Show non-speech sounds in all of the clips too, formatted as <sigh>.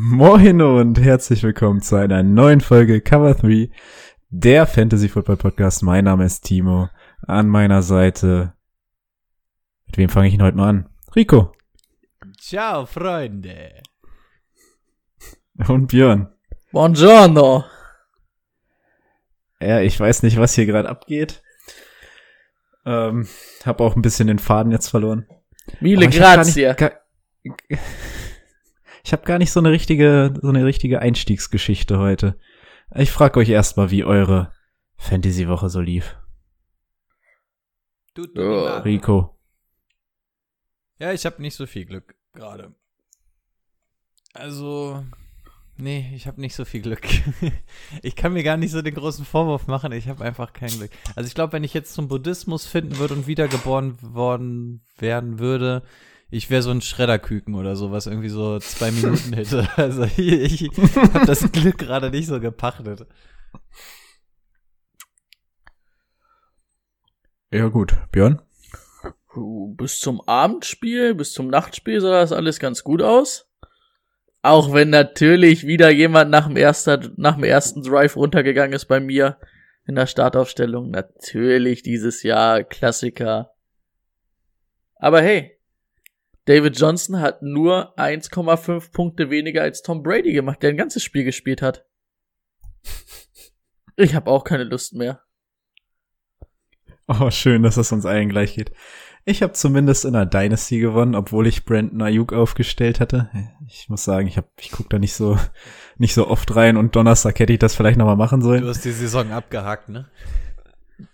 Moin und herzlich willkommen zu einer neuen Folge Cover 3, der Fantasy Football Podcast. Mein Name ist Timo. An meiner Seite. Mit wem fange ich ihn heute mal an? Rico. Ciao, Freunde. Und Björn. Buongiorno. Ja, ich weiß nicht, was hier gerade abgeht. Ähm, hab auch ein bisschen den Faden jetzt verloren. Mille grazie. Ich habe gar nicht so eine richtige, so eine richtige Einstiegsgeschichte heute. Ich frage euch erstmal, wie eure Fantasy-Woche so lief. Ja. di male. Rico. Ja, ich habe nicht so viel Glück gerade. Also, nee, ich habe nicht so viel Glück. <laughs> ich kann mir gar nicht so den großen Vorwurf machen, ich habe einfach kein Glück. Also ich glaube, wenn ich jetzt zum Buddhismus finden würde und wiedergeboren worden werden würde, ich wäre so ein Schredderküken oder so, was irgendwie so zwei Minuten hätte. <laughs> Also ich, ich habe das Glück gerade nicht so gepachtet. Ja gut, Björn. Bis zum Abendspiel, bis zum Nachtspiel sah das alles ganz gut aus. Auch wenn natürlich wieder jemand nach dem, erster, nach dem ersten Drive runtergegangen ist bei mir in der Startaufstellung. Natürlich dieses Jahr Klassiker. Aber hey, David Johnson hat nur 1,5 Punkte weniger als Tom Brady gemacht, der ein ganzes Spiel gespielt hat. <laughs> Ich habe auch keine Lust mehr. Oh, schön, dass es uns allen gleich geht. Ich habe zumindest in der Dynasty gewonnen, obwohl ich Brandon Ayuk aufgestellt hatte. Ich muss sagen, ich hab, ich guck da nicht so <laughs> nicht so oft rein und Donnerstag hätte ich das vielleicht noch mal machen sollen. Du hast die Saison abgehakt, ne?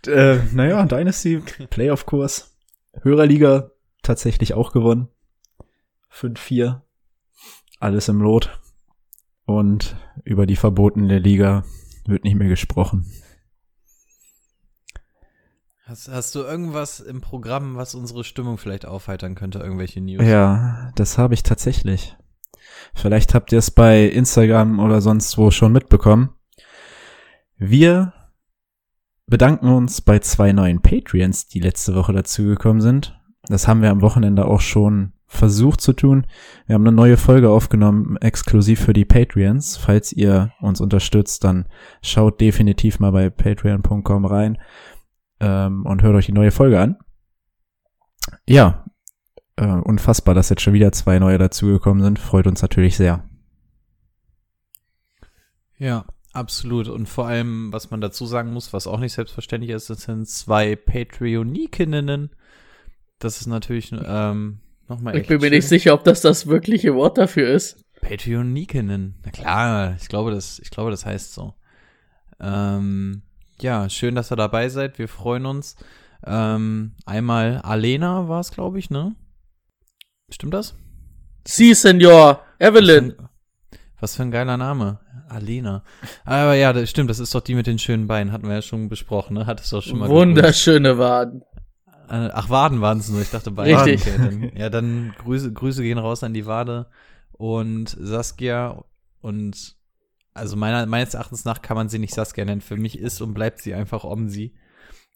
Äh, naja, Dynasty, Playoff-Kurs, Hörerliga tatsächlich auch gewonnen. 5-4. Alles im Lot. Und über die verbotene Liga wird nicht mehr gesprochen. Hast, hast du irgendwas im Programm, was unsere Stimmung vielleicht aufheitern könnte? Irgendwelche News? Ja, das habe ich tatsächlich. Vielleicht habt ihr es bei Instagram oder sonst wo schon mitbekommen. Wir bedanken uns bei zwei neuen Patreons, die letzte Woche dazugekommen sind. Das haben wir am Wochenende auch schon versucht zu tun. Wir haben eine neue Folge aufgenommen, exklusiv für die Patreons. Falls ihr uns unterstützt, dann schaut definitiv mal bei patreon.com rein ähm, und hört euch die neue Folge an. Ja, äh, unfassbar, dass jetzt schon wieder zwei neue dazugekommen sind. Freut uns natürlich sehr. Ja, absolut. Und vor allem, was man dazu sagen muss, was auch nicht selbstverständlich ist, das sind zwei Patreonikinnen. Das ist natürlich ähm, nochmal Ich bin mir nicht sicher, ob das das wirkliche Wort dafür ist. Patreonikinnen. Na klar, ich glaube, das, ich glaube, das heißt so. Ähm, ja, schön, dass ihr dabei seid. Wir freuen uns. Ähm, einmal Alena war es, glaube ich, ne? Stimmt das? Sie, Senor. Evelyn. Was für, ein, was für ein geiler Name. Alena. Aber ja, das stimmt, das ist doch die mit den schönen Beinen, hatten wir ja schon besprochen, ne? Hat es doch schon mal Wunderschöne Waden. Äh, Ach, Waden waren es nur, ich dachte Beine. Richtig. Okay, dann, ja, dann Grüße, Grüße gehen raus an die Wade und Saskia und also meiner, meines Erachtens nach kann man sie nicht Saskia nennen. Für mich ist und bleibt sie einfach Omsi.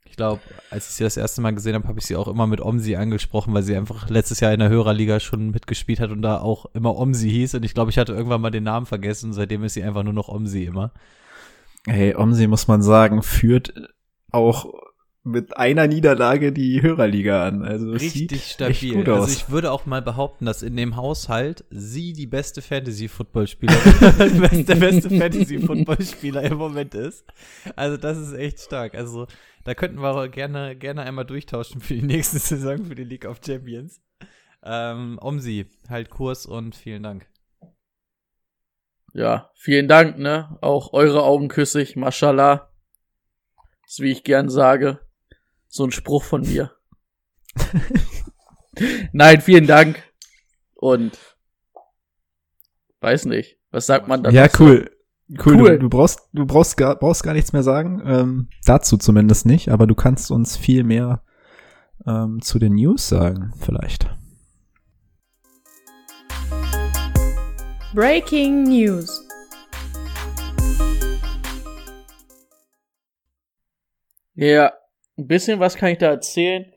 Ich glaube, als ich sie das erste Mal gesehen habe, habe ich sie auch immer mit Omsi angesprochen, weil sie einfach letztes Jahr in der Hörerliga schon mitgespielt hat und da auch immer Omsi hieß. Und ich glaube, ich hatte irgendwann mal den Namen vergessen. Seitdem ist sie einfach nur noch Omsi immer. Hey, Omsi, muss man sagen, führt auch mit einer Niederlage die Hörerliga an. Also Richtig sieht stabil. Echt gut also aus. ich würde auch mal behaupten, dass in dem Haushalt sie die beste Fantasy-Football-Spielerin, <laughs> <laughs> der beste Fantasy-Football-Spieler im Moment ist. Also das ist echt stark. Also da könnten wir auch gerne, gerne einmal durchtauschen für die nächste <laughs> Saison für die League of Champions. Ähm, Omsi, halt Kurs und vielen Dank. Ja, vielen Dank, ne? Auch eure Augen küsse ich, mashallah. ist, wie ich gern sage, so ein Spruch von mir. <laughs> Nein, vielen Dank. Und weiß nicht. Was sagt man da? Ja, cool. Cool, Cool. Du, du brauchst, du brauchst gar, brauchst gar nichts mehr sagen. Ähm, dazu zumindest nicht, aber du kannst uns viel mehr ähm, zu den News sagen, vielleicht. Breaking News. Ja, ein bisschen was kann ich da erzählen.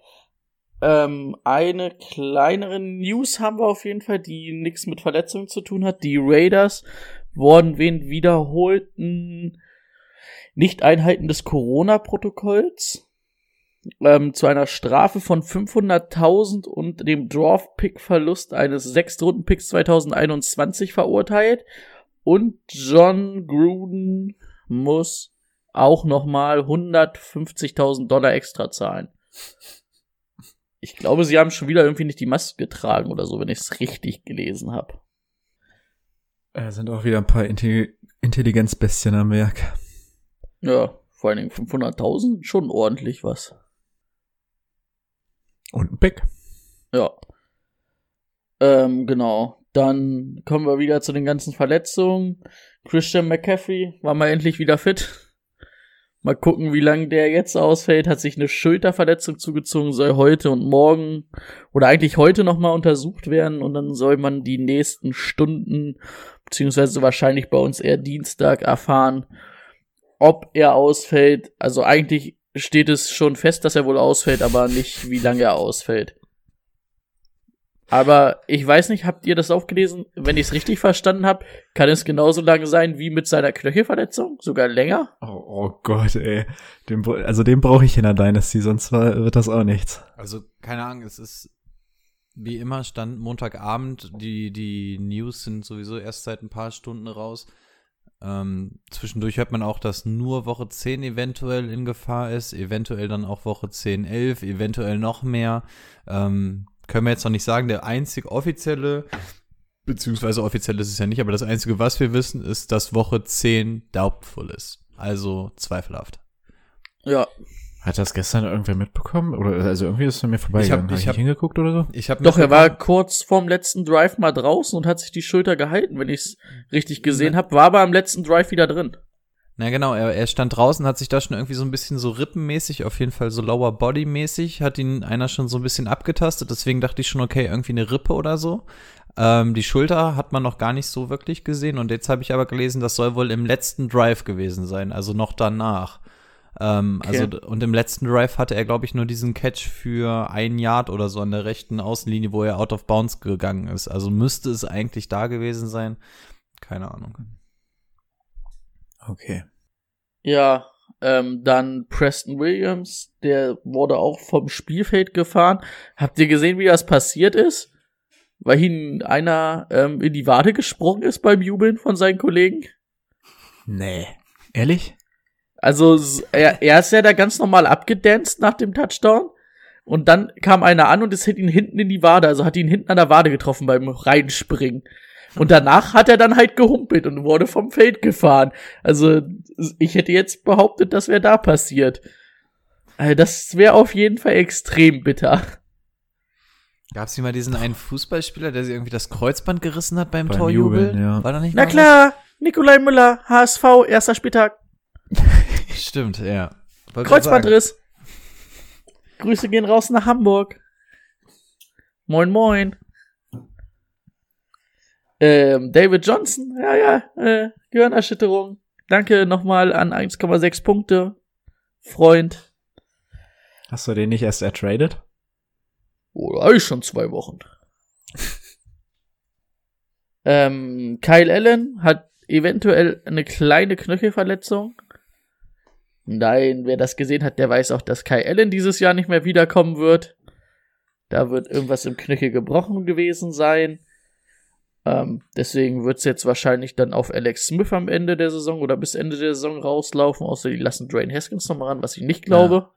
Ähm, eine kleinere News haben wir auf jeden Fall, die nichts mit Verletzungen zu tun hat. Die Raiders wurden wegen wiederholten Nicht-Einhalten des Corona-Protokolls ähm, zu einer Strafe von 500.000 und dem Draft-Pick-Verlust eines Sechstrunden-Picks 2021 verurteilt. Und John Gruden muss auch nochmal 150.000 Dollar extra zahlen. Ich glaube, sie haben schon wieder irgendwie nicht die Maske getragen oder so, wenn ich es richtig gelesen habe. Äh, sind auch wieder ein paar Intelli Intelligenzbestien am Werk. Ja, vor allen Dingen 500.000, schon ordentlich was. Und ein Pick. Ja. Ähm, genau. Dann kommen wir wieder zu den ganzen Verletzungen. Christian McCaffrey war mal endlich wieder fit. Mal gucken, wie lange der jetzt ausfällt. Hat sich eine Schulterverletzung zugezogen, soll heute und morgen oder eigentlich heute nochmal untersucht werden und dann soll man die nächsten Stunden, beziehungsweise wahrscheinlich bei uns eher Dienstag erfahren, ob er ausfällt. Also eigentlich steht es schon fest, dass er wohl ausfällt, aber nicht, wie lange er ausfällt. Aber ich weiß nicht, habt ihr das auch gelesen? Wenn ich es richtig verstanden habe, kann es genauso lange sein wie mit seiner Knöchelverletzung, sogar länger. Oh, oh Gott, ey. Den, also den brauche ich in der Dynasty, sonst war, wird das auch nichts. Also, keine Ahnung, es ist wie immer stand Montagabend, die, die News sind sowieso erst seit ein paar Stunden raus. Ähm, zwischendurch hört man auch, dass nur Woche 10 eventuell in Gefahr ist, eventuell dann auch Woche 10, 11, eventuell noch mehr. Ähm, können wir jetzt noch nicht sagen, der einzig offizielle, beziehungsweise offiziell ist es ja nicht, aber das einzige, was wir wissen, ist, dass Woche 10 doubtful ist. Also zweifelhaft. Ja, Hat das gestern irgendwer mitbekommen? Oder also irgendwie ist er mir vorbeigegangen. ich Ich hab- hab, nicht hingeguckt oder so? Ich habe doch, er war kurz vorm letzten Drive mal draußen und hat sich die Schulter gehalten, wenn ich es richtig gesehen habe, war aber am letzten Drive wieder drin. Na genau, er, er stand draußen, hat sich da schon irgendwie so ein bisschen so rippenmäßig, auf jeden Fall so Lower Body mäßig, hat ihn einer schon so ein bisschen abgetastet, deswegen dachte ich schon, okay, irgendwie eine Rippe oder so. Ähm, die Schulter hat man noch gar nicht so wirklich gesehen und jetzt habe ich aber gelesen, das soll wohl im letzten Drive gewesen sein, also noch danach. Ähm, Okay. Also und im letzten Drive hatte er, glaube ich, nur diesen Catch für ein Yard oder so an der rechten Außenlinie, wo er out of bounds gegangen ist. Also müsste es eigentlich da gewesen sein. Keine Ahnung. Okay. Ja, ähm, dann Preston Williams, der wurde auch vom Spielfeld gefahren. Habt ihr gesehen, wie das passiert ist? Weil ihn einer ähm, in die Wade gesprungen ist beim Jubeln von seinen Kollegen? Nee. Ehrlich? Also er, er ist ja da ganz normal abgedanced nach dem Touchdown. Und dann kam einer an und es hit ihn hinten in die Wade, also hat ihn hinten an der Wade getroffen beim Reinspringen. Und danach hat er dann halt gehumpelt und wurde vom Feld gefahren. Also ich hätte jetzt behauptet, das wäre da passiert. Also das wäre auf jeden Fall extrem bitter. Gab es nicht mal diesen einen Fußballspieler, der sich irgendwie das Kreuzband gerissen hat beim, Beim Torjubeln? Jubeln, ja. War da nicht Na was? klar, Nikolai Müller, HSV, erster Spieltag, <laughs> Stimmt, ja. Sagen. Kreuzbandriss. Grüße gehen raus nach Hamburg. Moin, moin. Ähm, David Johnson, ja, ja, äh, Gehirnerschütterung. Danke nochmal an 1,6 Punkte. Freund. Hast du den nicht erst ertradet? Oh, da ist schon zwei Wochen. <laughs> ähm, Kyle Allen hat eventuell eine kleine Knöchelverletzung. Nein, wer das gesehen hat, der weiß auch, dass Kyle Allen dieses Jahr nicht mehr wiederkommen wird. Da wird irgendwas im Knöchel gebrochen gewesen sein. Ähm, deswegen wird es jetzt wahrscheinlich dann auf Alex Smith am Ende der Saison oder bis Ende der Saison rauslaufen, außer die lassen Dwayne Haskins nochmal ran, was ich nicht glaube.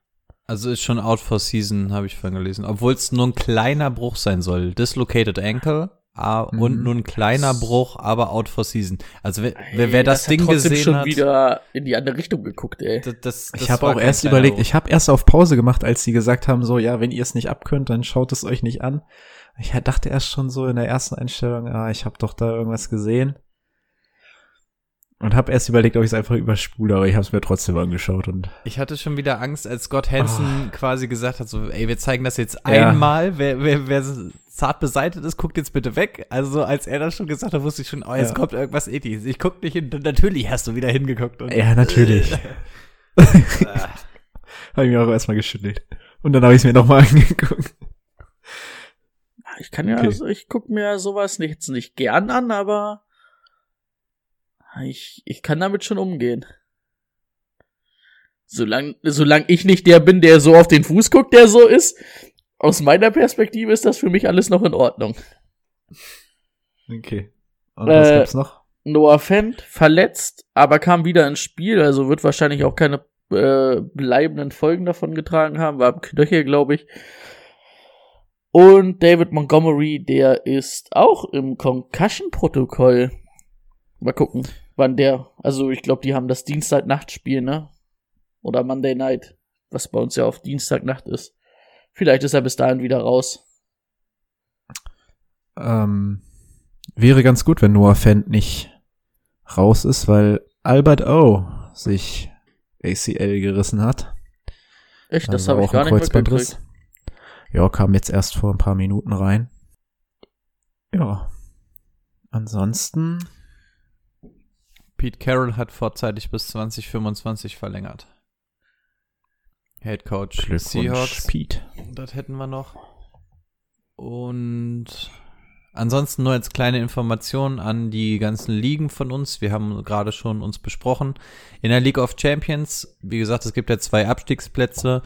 Also ist schon out for season, habe ich vorhin gelesen. Obwohl es nur ein kleiner Bruch sein soll. Dislocated Ankle ah, und Mhm. nur ein kleiner Bruch, aber out for season. Also wer, wer, wer das, hat Ding trotzdem gesehen schon hat, wieder in die andere Richtung geguckt, ey. das, das, das ich habe auch erst überlegt, Bruch. ich habe erst auf Pause gemacht, als sie gesagt haben, so, ja, wenn ihr es nicht abkönnt, dann schaut es euch nicht an. Ich dachte erst schon so in der ersten Einstellung, ah, ich habe doch da irgendwas gesehen. Und habe erst überlegt, ob ich es einfach überspule, aber ich habe es mir trotzdem angeschaut und Ich hatte schon wieder Angst, als Scott Hansen quasi gesagt hat, so, ey, wir zeigen das jetzt Ja. einmal. Wer, wer, wer zart beseitigt ist, guckt jetzt bitte weg. Also als er das schon gesagt hat, wusste ich schon, oh, jetzt Ja. kommt irgendwas Ethisch. Ich guck nicht hin. Natürlich hast du wieder hingeguckt. Ja, natürlich. <laughs> <laughs> habe ich mir auch erstmal geschüttelt. Und dann habe ich es mir nochmal <laughs> angeguckt. Ich kann ja, Okay. also ich guck mir sowas nicht, jetzt nicht gern an, aber ich, ich kann damit schon umgehen. Solange solang ich nicht der bin, der so auf den Fuß guckt, der so ist, aus meiner Perspektive ist das für mich alles noch in Ordnung. Okay. Und was Äh, gibt's noch? Noah Fent verletzt, aber kam wieder ins Spiel, also wird wahrscheinlich auch keine äh, bleibenden Folgen davon getragen haben, war am Knöchel, glaube ich. Und David Montgomery, der ist auch im Concussion-Protokoll. Mal gucken, wann der, also ich glaube, die haben das Dienstagnachtspiel, ne? Oder Monday Night, was bei uns ja auf Dienstagnacht ist. Vielleicht ist er bis dahin wieder raus. Ähm, wäre ganz gut, wenn Noah Fent nicht raus ist, weil Albert O sich ACL gerissen hat. Echt, das Also habe ich auch gar nicht mitgekriegt. Ja, kam jetzt erst vor ein paar Minuten rein. Ja. Ansonsten, Pete Carroll hat vorzeitig bis 2025 verlängert. Head Coach Seahawks. Pete. Das hätten wir noch. Und ansonsten nur als kleine Information an die ganzen Ligen von uns. Wir haben gerade schon uns besprochen. In der League of Champions, wie gesagt, es gibt ja zwei Abstiegsplätze.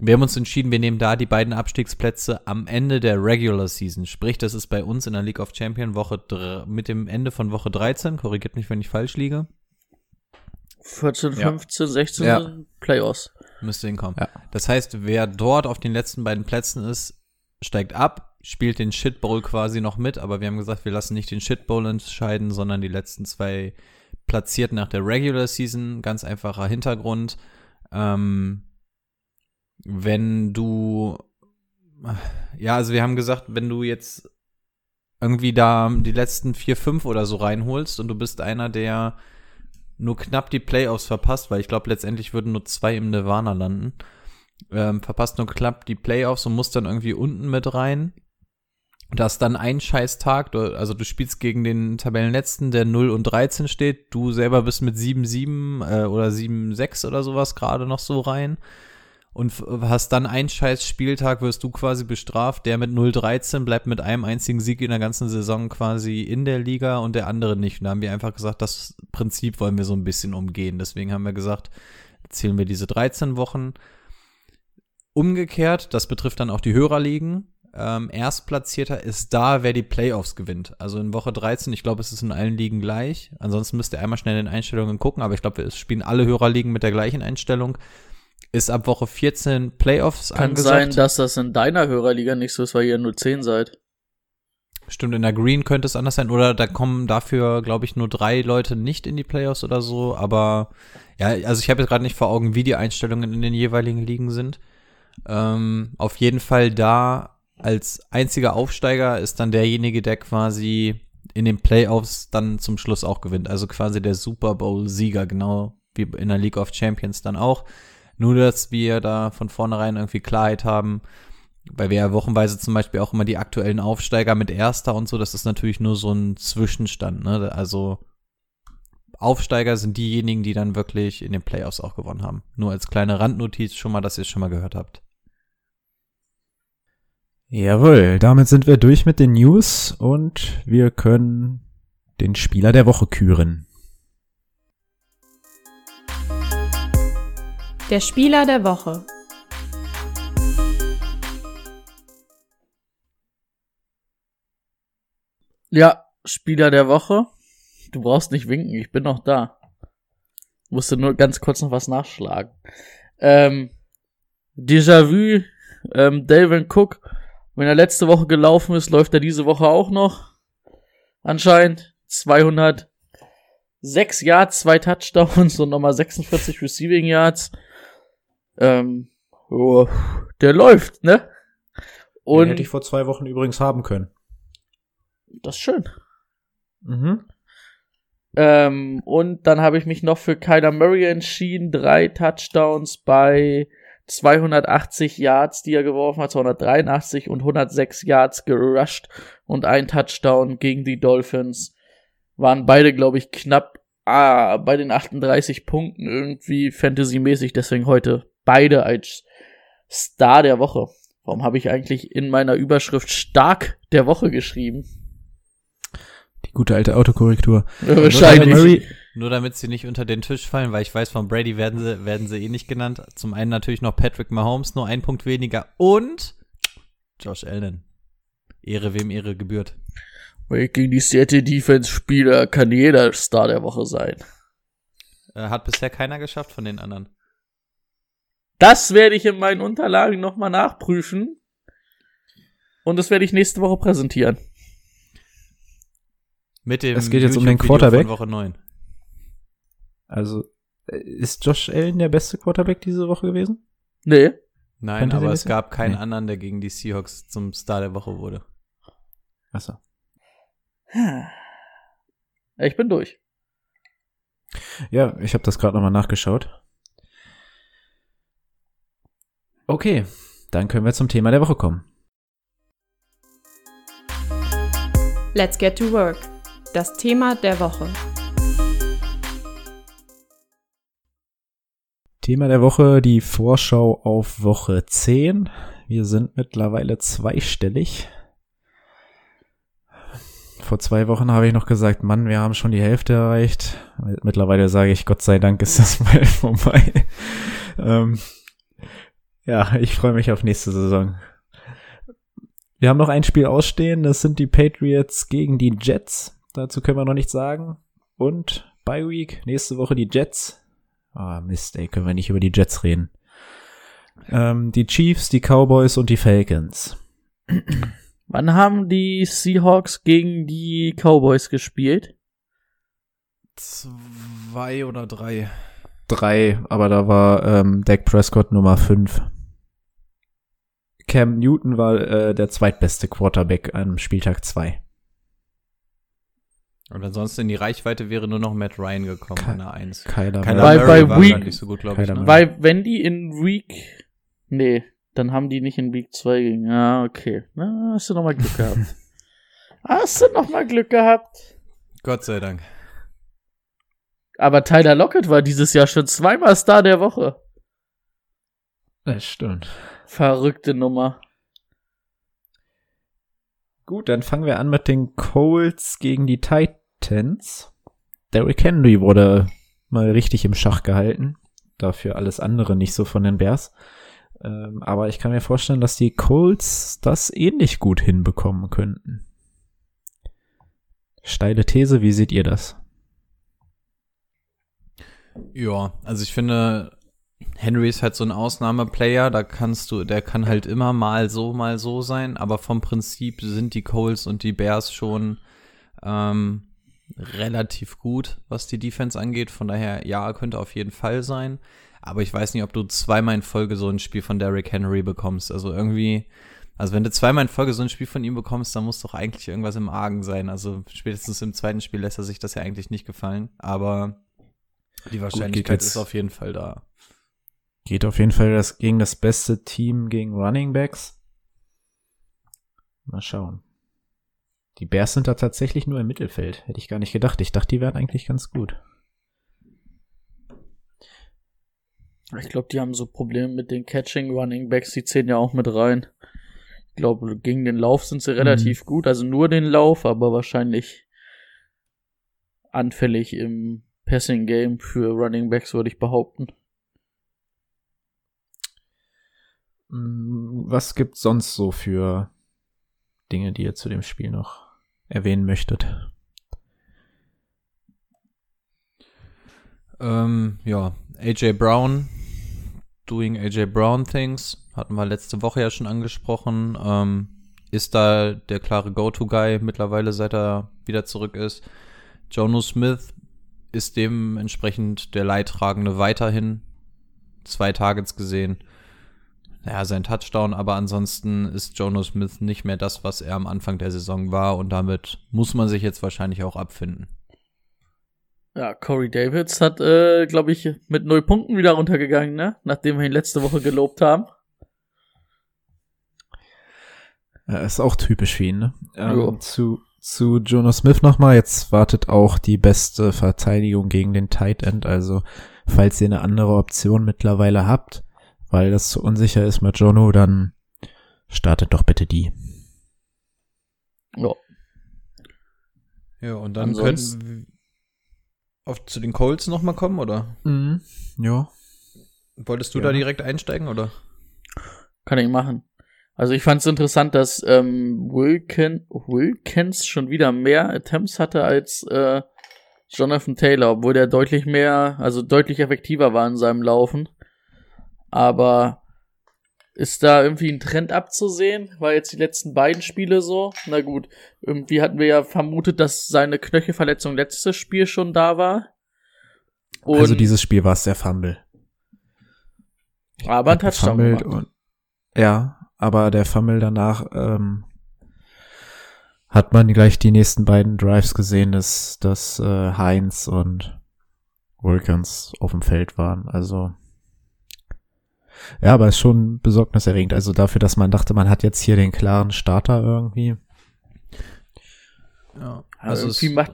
Wir haben uns entschieden, wir nehmen da die beiden Abstiegsplätze am Ende der Regular Season. Sprich, das ist bei uns in der League of Champions Woche dr- mit dem Ende von Woche 13. Korrigiert mich, wenn ich falsch liege. 14, Ja. 15, 16 Ja. Playoffs. Müsste hinkommen. Ja. Das heißt, wer dort auf den letzten beiden Plätzen ist, steigt ab, spielt den Shit Bowl quasi noch mit, aber wir haben gesagt, wir lassen nicht den Shit Bowl entscheiden, sondern die letzten zwei platziert nach der Regular Season. Ganz einfacher Hintergrund. Ähm, wenn du, ja, also wir haben gesagt, wenn du jetzt irgendwie da die letzten vier, fünf oder so reinholst und du bist einer, der nur knapp die Playoffs verpasst, weil ich glaube, letztendlich würden nur zwei im Nirvana landen. Ähm, verpasst nur knapp die Playoffs und musst dann irgendwie unten mit rein. Da ist dann ein Scheißtag, du, also du spielst gegen den Tabellenletzten, der 0 und 13 steht, du selber bist mit 7-7 äh, oder 7-6 oder sowas gerade noch so rein und hast dann einen scheiß Spieltag, wirst du quasi bestraft, der mit 0-13 bleibt mit einem einzigen Sieg in der ganzen Saison quasi in der Liga und der andere nicht. Und da haben wir einfach gesagt, das Prinzip wollen wir so ein bisschen umgehen. Deswegen haben wir gesagt, zählen wir diese 13 Wochen. Umgekehrt, das betrifft dann auch die Hörerligen. Ähm, Erstplatzierter ist da, wer die Playoffs gewinnt. Also in Woche 13, ich glaube, es ist in allen Ligen gleich. Ansonsten müsst ihr einmal schnell in den Einstellungen gucken, aber ich glaube, es spielen alle Hörerligen mit der gleichen Einstellung. Ist ab Woche 14 Playoffs Kann angesagt. sein, dass das in deiner Hörerliga nicht so ist, weil ihr nur 10 seid. Stimmt, in der Green könnte es anders sein. Oder da kommen dafür, glaube ich, nur drei Leute nicht in die Playoffs oder so. Aber ja, also ich habe jetzt gerade nicht vor Augen, wie die Einstellungen in den jeweiligen Ligen sind. Ähm, auf jeden Fall da als einziger Aufsteiger ist dann derjenige, der quasi in den Playoffs dann zum Schluss auch gewinnt. Also quasi der Super Bowl-Sieger, genau wie in der League of Champions dann auch. Nur, dass wir da von vornherein irgendwie Klarheit haben, weil wir ja wochenweise zum Beispiel auch immer die aktuellen Aufsteiger mit Erster und so, das ist natürlich nur so ein Zwischenstand, ne? Also Aufsteiger sind diejenigen, die dann wirklich in den Playoffs auch gewonnen haben. Nur als kleine Randnotiz schon mal, dass ihr es schon mal gehört habt. Jawohl, damit sind wir durch mit den News und wir können den Spieler der Woche küren. Der Spieler der Woche. Ja, Spieler der Woche. Du brauchst nicht winken, ich bin noch da. Musste nur ganz kurz noch was nachschlagen. Ähm, Déjà-vu, ähm, Delvin Cook, wenn er letzte Woche gelaufen ist, läuft er diese Woche auch noch. Anscheinend 206 Yards, zwei Touchdowns und nochmal 46 Receiving Yards. Ähm, oh, der läuft, ne? Den Und hätte ich vor zwei Wochen übrigens haben können. das ist schön. Mhm. Ähm, und dann habe ich mich noch für Kyler Murray entschieden. Drei Touchdowns bei 280 Yards, die er geworfen hat, 283 und 106 Yards gerusht und ein Touchdown gegen die Dolphins. Waren beide, glaube ich, knapp ah, bei den 38 Punkten irgendwie fantasymäßig. Deswegen heute beide als Star der Woche. Warum habe ich eigentlich in meiner Überschrift stark der Woche geschrieben? Die gute alte Autokorrektur. Wahrscheinlich. Murray, Nur damit sie nicht unter den Tisch fallen, weil ich weiß, von Brady werden sie, werden sie eh nicht genannt. Zum einen natürlich noch Patrick Mahomes, nur ein Punkt weniger. Und Josh Allen. Ehre wem Ehre gebührt. Weil Gegen die Seattle Defense Spieler kann jeder Star der Woche sein. Äh, hat bisher keiner geschafft von den anderen. Das werde ich in meinen Unterlagen nochmal nachprüfen. Und das werde ich nächste Woche präsentieren. Mit dem Es geht jetzt um den Quarterback. Von Woche 9. also, ist Josh Allen der beste Quarterback diese Woche gewesen? Nee. Nein, Fantasy aber es gab keinen Nee. anderen, der gegen die Seahawks zum Star der Woche wurde. Achso. Ich bin durch. Ja, ich habe das gerade nochmal nachgeschaut. Okay, dann können wir zum Thema der Woche kommen. Let's get to work. Das Thema der Woche. Thema der Woche, die Vorschau auf Woche 10. Wir sind mittlerweile zweistellig. Vor zwei Wochen habe ich noch gesagt, Mann, wir haben schon die Hälfte erreicht. Mittlerweile sage ich, Gott sei Dank ist das <laughs> mal vorbei. ähm, ja, <laughs> ich freue mich auf nächste Saison. Wir haben noch ein Spiel ausstehen, das sind die Patriots gegen die Jets. Dazu können wir noch nichts sagen. Und Bye Week, nächste Woche die Jets. Ah, Mist, ey, können wir nicht über die Jets reden. Ähm, die Chiefs, die Cowboys und die Falcons. <clears throat> Wann haben die Seahawks gegen die Cowboys gespielt? Zwei oder drei. Drei, aber da war ähm, Dak Prescott Nummer fünf. Cam Newton war äh, der zweitbeste Quarterback am Spieltag zwei. Und ansonsten in die Reichweite wäre nur noch Matt Ryan gekommen Ke- an der 1. Keiner Kyler Bei- bei Murray war Week- nicht so gut, glaube ich. Ne? Weil wenn die in Week. Nee, dann haben die nicht in Week 2 gegen. Ja, okay. Na, hast du noch mal Glück gehabt. <laughs> hast du noch mal Glück gehabt. Gott sei Dank. Aber Tyler Lockett war dieses Jahr schon zweimal Star der Woche. Das stimmt. Verrückte Nummer. Gut, dann fangen wir an mit den Colts gegen die Titans. Derrick Henry wurde mal richtig im Schach gehalten. Dafür alles andere nicht so von den Bears. Ähm, aber ich kann mir vorstellen, dass die Colts das ähnlich gut hinbekommen könnten. Steile These, wie seht ihr das? Ja, also ich finde, Henry ist halt so ein Ausnahmeplayer, da kannst du, der kann halt immer mal so, mal so sein, aber vom Prinzip sind die Coles und die Bears schon ähm, relativ gut, was die Defense angeht. Von daher, ja, könnte auf jeden Fall sein. Aber ich weiß nicht, ob du zweimal in Folge so ein Spiel von Derrick Henry bekommst. Also irgendwie, also wenn du zweimal in Folge so ein Spiel von ihm bekommst, dann muss doch eigentlich irgendwas im Argen sein. Also spätestens im zweiten Spiel lässt er sich das ja eigentlich nicht gefallen. Aber die Wahrscheinlichkeit ist auf jeden Fall da. Geht auf jeden Fall das gegen das beste Team gegen Running Backs. Mal schauen. Die Bears sind da tatsächlich nur im Mittelfeld. Hätte ich gar nicht gedacht. Ich dachte, die wären eigentlich ganz gut. Ich glaube, die haben so Probleme mit den Catching Running Backs, die zählen ja auch mit rein. Ich glaube, gegen den Lauf sind sie relativ gut, also nur den Lauf, aber wahrscheinlich anfällig im Passing Game für Running Backs, würde ich behaupten. Mm, Was gibt's sonst so für Dinge, die ihr zu dem Spiel noch erwähnen möchtet? Ähm, ja, AJ Brown, doing AJ Brown things, hatten wir letzte Woche ja schon angesprochen. Ähm, ist da der klare Go-To-Guy mittlerweile, seit er wieder zurück ist. Jono Smith ist dementsprechend der Leidtragende weiterhin. Zwei Targets gesehen. Ja, sein Touchdown, aber ansonsten ist Jono Smith nicht mehr das, was er am Anfang der Saison war und damit muss man sich jetzt wahrscheinlich auch abfinden. Ja, Corey Davids hat, äh, glaube ich, mit null Punkten wieder runtergegangen, ne? Nachdem wir ihn letzte Woche gelobt haben. Ja, ist auch typisch für ihn, ne? Ähm, zu, zu Jonas Smith nochmal. Jetzt wartet auch die beste Verteidigung gegen den Tight End. Also, falls ihr eine andere Option mittlerweile habt, weil das zu unsicher ist mit Jono, dann startet doch bitte die. Ja. Ja, und dann Ansonsten- können wir auf, zu den Colts nochmal kommen, oder? Mhm. Ja. Wolltest du Ja. da direkt einsteigen, oder? Kann ich machen. Also ich fand es interessant, dass ähm, Wilkin, Wilkins schon wieder mehr Attempts hatte als äh, Jonathan Taylor, obwohl der deutlich mehr, also deutlich effektiver war in seinem Laufen. Aber ist da irgendwie ein Trend abzusehen? War jetzt die letzten beiden Spiele so? Na gut, irgendwie hatten wir ja vermutet, dass seine Knöchelverletzung letztes Spiel schon da war. Und, also dieses Spiel war es der Fumble. aber ein Touchdown gemacht. und, Ja, aber der Fumble danach ähm, hat man gleich die nächsten beiden Drives gesehen, dass, dass äh, Heinz und Wilkins auf dem Feld waren. Also ja, aber ist schon besorgniserregend. Also dafür, dass man dachte, man hat jetzt hier den klaren Starter irgendwie. Ja. Also Also es, irgendwie macht.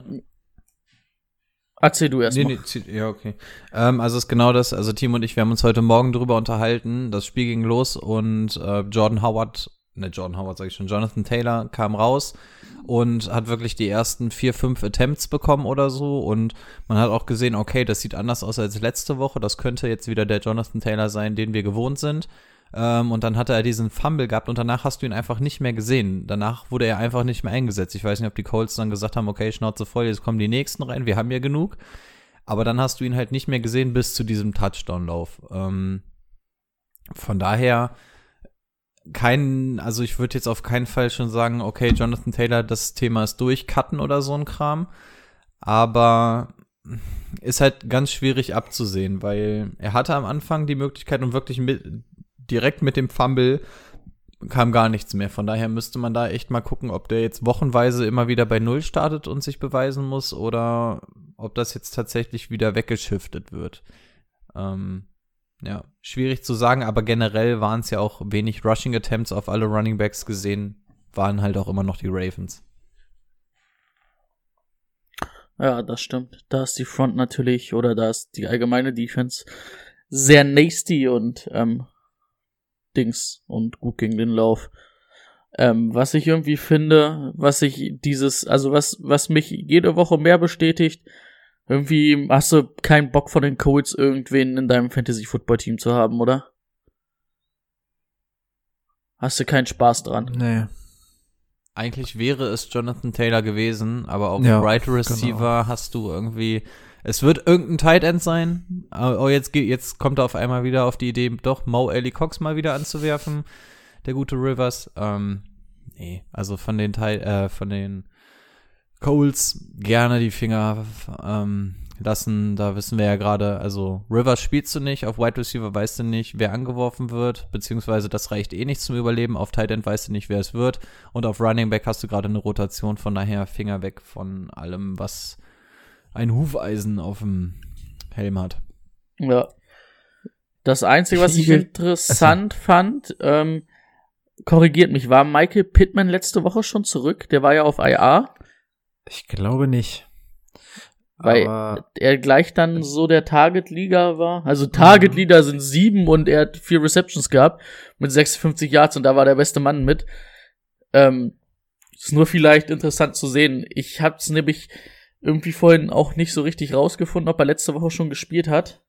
Erzähl du erst Nee, mal. nee, ja, okay. Ähm, also es ist genau das, also Tim und ich, wir haben uns heute Morgen drüber unterhalten, das Spiel ging los und äh, Jordan Howard, ne, Jordan Howard sage ich schon, Jonathan Taylor kam raus und hat wirklich die ersten vier, fünf Attempts bekommen oder so und man hat auch gesehen, okay, das sieht anders aus als letzte Woche, das könnte jetzt wieder der Jonathan Taylor sein, den wir gewohnt sind. Ähm, und dann hatte er diesen Fumble gehabt und danach hast du ihn einfach nicht mehr gesehen. Danach wurde er einfach nicht mehr eingesetzt. Ich weiß nicht, ob die Colts dann gesagt haben, okay, Schnauze voll, jetzt kommen die nächsten rein, wir haben ja genug. Aber dann hast du ihn halt nicht mehr gesehen bis zu diesem Touchdown-Lauf. Ähm, von daher kein, also ich würde jetzt auf keinen Fall schon sagen, okay, Jonathan Taylor, das Thema ist durch, cutten oder so ein Kram. Aber ist halt ganz schwierig abzusehen, weil er hatte am Anfang die Möglichkeit und wirklich mit, direkt mit dem Fumble kam gar nichts mehr. Von daher müsste man da echt mal gucken, ob der jetzt wochenweise immer wieder bei Null startet und sich beweisen muss oder ob das jetzt tatsächlich wieder weggeschiftet wird. Ähm, ja, schwierig zu sagen, aber generell waren es ja auch wenig Rushing Attempts auf alle Running Backs gesehen, waren halt auch immer noch die Ravens. Ja, das stimmt. Da ist die Front natürlich, oder da ist die allgemeine Defense sehr nasty und ähm, Dings und gut gegen den Lauf. Ähm, was ich irgendwie finde, was ich dieses, also was, was mich jede Woche mehr bestätigt, irgendwie hast du keinen Bock von den Colts irgendwen in deinem Fantasy-Football-Team zu haben, oder? Hast du keinen Spaß dran? Nee. Eigentlich wäre es Jonathan Taylor gewesen, aber auf Ja, Right Receiver hast du irgendwie. Es wird irgendein Tight End sein. Oh, jetzt, jetzt kommt er auf einmal wieder auf die Idee, doch Mo Ellie Cox mal wieder anzuwerfen. Der gute Rivers. Ähm, nee, also von den Teil, äh, von den Coles gerne die Finger ähm, lassen. Da wissen wir ja gerade, also Rivers spielst du nicht, auf Wide Receiver weißt du nicht, wer angeworfen wird, beziehungsweise das reicht eh nicht zum Überleben. Auf Tight End weißt du nicht, wer es wird. Und auf Running Back hast du gerade eine Rotation, von daher Finger weg von allem, was ein Hufeisen auf dem Helm hat. Ja. Das Einzige, was ich <laughs> interessant fand, ähm, korrigiert mich, war Michael Pittman letzte Woche schon zurück? Der war ja auf IA, Ich glaube nicht. weil Aber er gleich dann so der Target-Leader war. Also Target-Leader sind sieben und er hat vier Receptions gehabt mit 56 Yards und da war der beste Mann mit. Ähm, ist nur vielleicht interessant zu sehen. Ich hab's nämlich irgendwie vorhin auch nicht so richtig rausgefunden, ob er letzte Woche schon gespielt hat.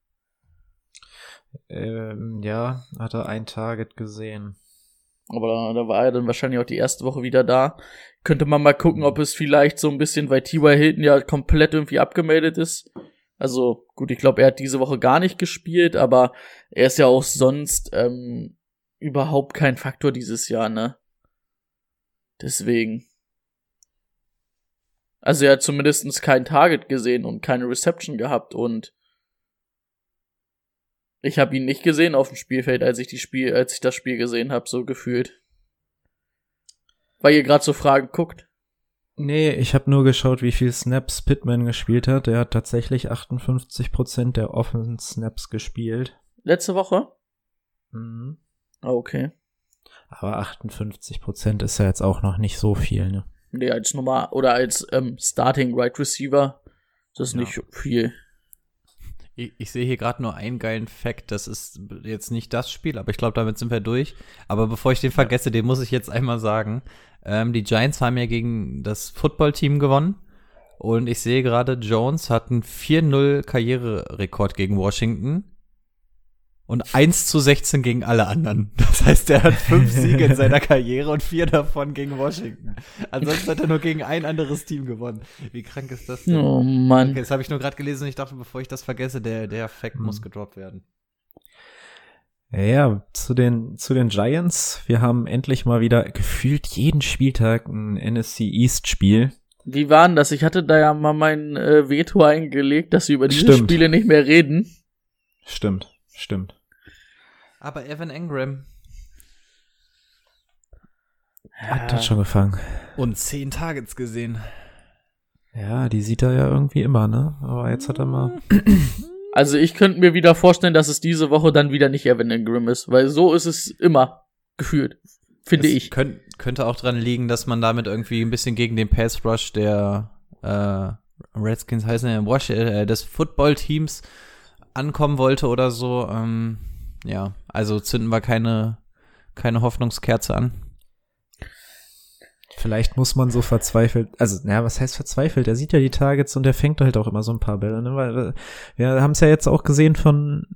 ähm, ja, hat er ein Target gesehen. Aber da, da war er dann wahrscheinlich auch die erste Woche wieder da. Könnte man mal gucken, ob es vielleicht so ein bisschen, weil T.Y. Hilton ja komplett irgendwie abgemeldet ist. Also gut, ich glaube, er hat diese Woche gar nicht gespielt, aber er ist ja auch sonst ähm, überhaupt kein Faktor dieses Jahr, ne? Deswegen. Also er hat zumindest kein Target gesehen und keine Reception gehabt und Ich habe ihn nicht gesehen auf dem Spielfeld, als ich die Spiel, als ich das Spiel gesehen habe, so gefühlt. Weil ihr gerade so Fragen guckt. Nee, ich habe nur geschaut, wie viel Snaps Pittman gespielt hat. Er hat tatsächlich 58% der offenen Snaps gespielt. Letzte Woche? Mhm. Ah, okay. Aber 58% ist ja jetzt auch noch nicht so viel, ne? Nee, als Nummer oder als ähm, Starting Right Receiver. Das ist Ja. nicht viel. Ich, ich sehe hier gerade nur einen geilen Fact. Das ist jetzt nicht das Spiel, aber ich glaube, damit sind wir durch. Aber bevor ich den vergesse, den muss ich jetzt einmal sagen. Ähm, die Giants haben ja gegen das Football-Team gewonnen. Und ich sehe gerade, Jones hat einen 4-0 Karriererekord gegen Washington. Und 1 zu 16 gegen alle anderen. <laughs> Das heißt, er hat fünf <laughs> Siege in seiner Karriere und vier davon gegen Washington. Ansonsten hat er nur gegen ein anderes Team gewonnen. Wie krank ist das denn? Oh Mann. Okay, das habe ich nur gerade gelesen und ich dachte, bevor ich das vergesse, der, der Fact Mhm. muss gedroppt werden. Ja, zu den, zu den Giants. Wir haben endlich mal wieder gefühlt jeden Spieltag ein NFC East Spiel. Wie war denn das? Ich hatte da ja mal mein äh, Veto eingelegt, dass wir über diese Stimmt. Spiele nicht mehr reden. Stimmt, stimmt. Aber Evan Engram. Hat das schon gefangen. Und zehn Targets gesehen. Ja, die sieht er ja irgendwie immer, ne? Aber jetzt hat er mal. <clears throat> Also ich könnte mir wieder vorstellen, dass es diese Woche dann wieder nicht Evan Ingram ist, weil so ist es immer gefühlt, finde Es ich. Könnt, könnte auch dran liegen, dass man damit irgendwie ein bisschen gegen den Pass Rush der äh, Redskins heißen ja äh, des Football-Teams ankommen wollte oder so. Ähm, ja, also zünden wir keine, keine Hoffnungskerze an. Vielleicht muss man so verzweifelt, also, naja, was heißt verzweifelt? Er sieht ja die Targets und er fängt halt auch immer so ein paar Bälle, ne? Weil wir haben es ja jetzt auch gesehen von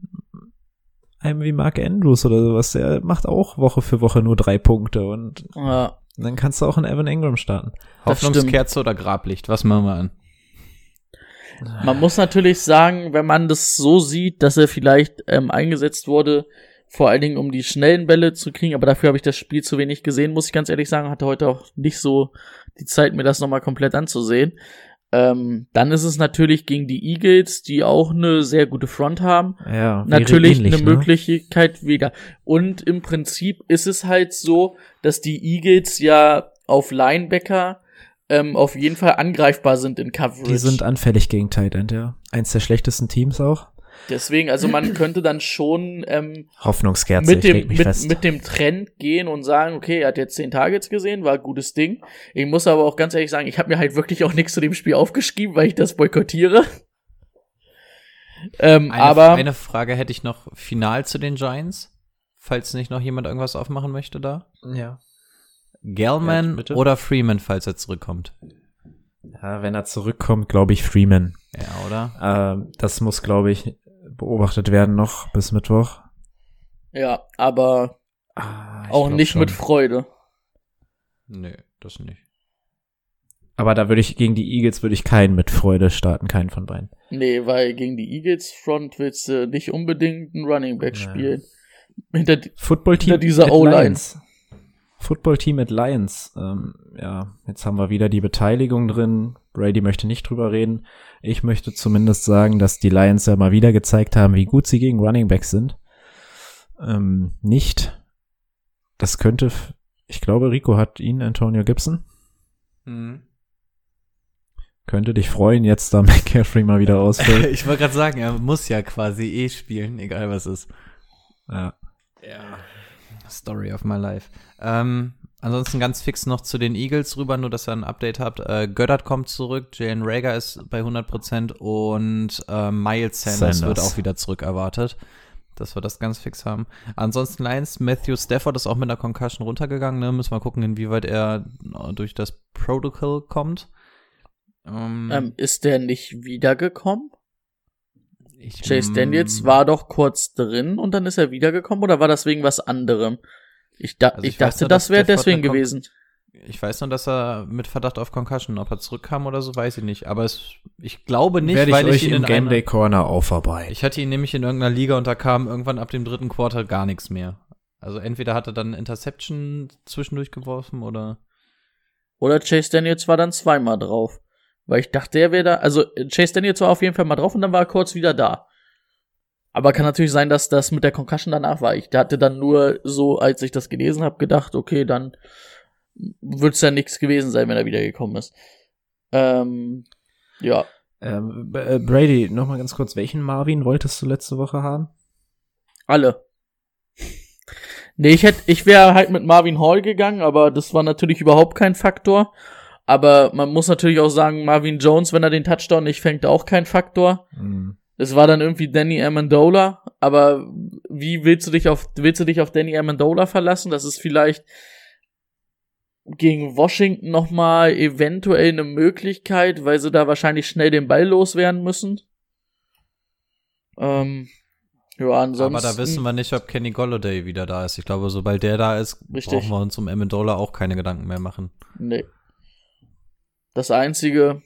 einem wie Mark Andrews oder sowas. Der macht auch Woche für Woche nur drei Punkte und Ja, dann kannst du auch in Evan Ingram starten. Hoffnungskerze oder Grablicht? Was machen wir an? Man muss natürlich sagen, wenn man das so sieht, dass er vielleicht ähm, eingesetzt wurde, vor allen Dingen um die schnellen Bälle zu kriegen, aber dafür habe ich das Spiel zu wenig gesehen, muss ich ganz ehrlich sagen, hatte heute auch nicht so die Zeit, mir das nochmal komplett anzusehen. Ähm, dann ist es natürlich gegen die Eagles, die auch eine sehr gute Front haben. Ja, natürlich ähnlich, eine ne? Möglichkeit wieder. Und im Prinzip ist es halt so, dass die Eagles ja auf Linebacker ähm, auf jeden Fall angreifbar sind in Coverage. Die sind anfällig gegen Tight End, ja. Eins der schlechtesten Teams auch. Deswegen, also man könnte dann schon ähm, Hoffnungskerze, mit, dem, mit, fest. mit dem Trend gehen und sagen, okay, er hat jetzt zehn Targets gesehen, war ein gutes Ding. Ich muss aber auch ganz ehrlich sagen, ich habe mir halt wirklich auch nichts zu dem Spiel aufgeschrieben, weil ich das boykottiere. <laughs> Ähm, Eine, aber eine Frage hätte ich noch final zu den Giants, falls nicht noch jemand irgendwas aufmachen möchte da. ja. Gellman Ja, oder Freeman, falls er zurückkommt. ja, wenn er zurückkommt, glaube ich Freeman. Ja, oder? Ähm, das muss, glaube ich, beobachtet werden noch bis Mittwoch. ja, aber Ah, auch nicht schon. mit Freude. Nö, das nicht. Aber da würde ich gegen die Eagles würde ich keinen mit Freude starten, keinen von beiden. Nee, weil gegen die Eagles Front willst du nicht unbedingt einen Running Back Ja. spielen. Hinter die, Football Team Hinter dieser at O-Line. Football Team at Lions. Ähm, ja, jetzt haben wir wieder die Beteiligung drin. Brady möchte nicht drüber reden. Ich möchte zumindest sagen, dass die Lions ja mal wieder gezeigt haben, wie gut sie gegen Running Backs sind. Ähm, nicht. Das könnte, ich glaube, Rico hat ihn, Antonio Gibson. Mhm. Könnte dich freuen, jetzt da <laughs> McCaffrey mal wieder ausfällt. <laughs> ich wollte gerade sagen, er muss ja quasi eh spielen, egal was ist. ja. Story of my life. Ähm, ansonsten ganz fix noch zu den Eagles rüber, nur dass ihr ein Update habt. Äh, Goddard kommt zurück, Jalen Rager ist bei 100% und äh, Miles Sanders, Sanders. wird auch wieder zurück erwartet. Dass wir das ganz fix haben. Ansonsten Lions, Matthew Stafford ist auch mit einer Concussion runtergegangen. Ne? Müssen wir gucken, inwieweit er äh, durch das Protocol kommt. Ähm, ähm, ist der nicht wiedergekommen? Ich, Chase Daniels mm, war doch kurz drin und dann ist er wiedergekommen oder war das wegen was anderem? Ich, da, Also ich, ich weiß dachte, nur, das dass wäre deswegen gewesen. Ich weiß nur, dass er mit Verdacht auf Concussion, ob er zurückkam oder so, weiß ich nicht. Aber es, ich glaube nicht, Werde ich weil euch ich ihn im in Game Day Corner aufarbeiten. Ich hatte ihn nämlich in irgendeiner Liga und da kam irgendwann ab dem dritten Quartal gar nichts mehr. Also entweder hat er dann Interception zwischendurch geworfen oder. Oder Chase Daniels war dann zweimal drauf. Weil ich dachte, der wäre da. Also Chase Daniels war auf jeden Fall mal drauf und dann war er kurz wieder da. Aber kann natürlich sein, dass das mit der Concussion danach war. Ich hatte dann nur so, als ich das gelesen habe, gedacht, okay, dann wird es ja nichts gewesen sein, wenn er wiedergekommen ist. Ähm, ja, Ähm, äh, Brady, nochmal ganz kurz, welchen Marvin wolltest du letzte Woche haben? alle. Nee, ich hätte, ich wäre halt mit Marvin Hall gegangen, aber das war natürlich überhaupt kein Faktor. Aber man muss natürlich auch sagen, Marvin Jones, wenn er den Touchdown nicht fängt, auch kein Faktor. Hm. Es war dann irgendwie Danny Amendola, aber wie willst du dich auf willst du dich auf Danny Amendola verlassen? Das ist vielleicht gegen Washington noch mal eventuell eine Möglichkeit, weil sie da wahrscheinlich schnell den Ball loswerden müssen. Ähm, ja, ansonsten. Aber da wissen wir nicht, ob Kenny Golladay wieder da ist. Ich glaube, sobald der da ist, Richtig. brauchen wir uns um Amendola auch keine Gedanken mehr machen. Nee. Das einzige,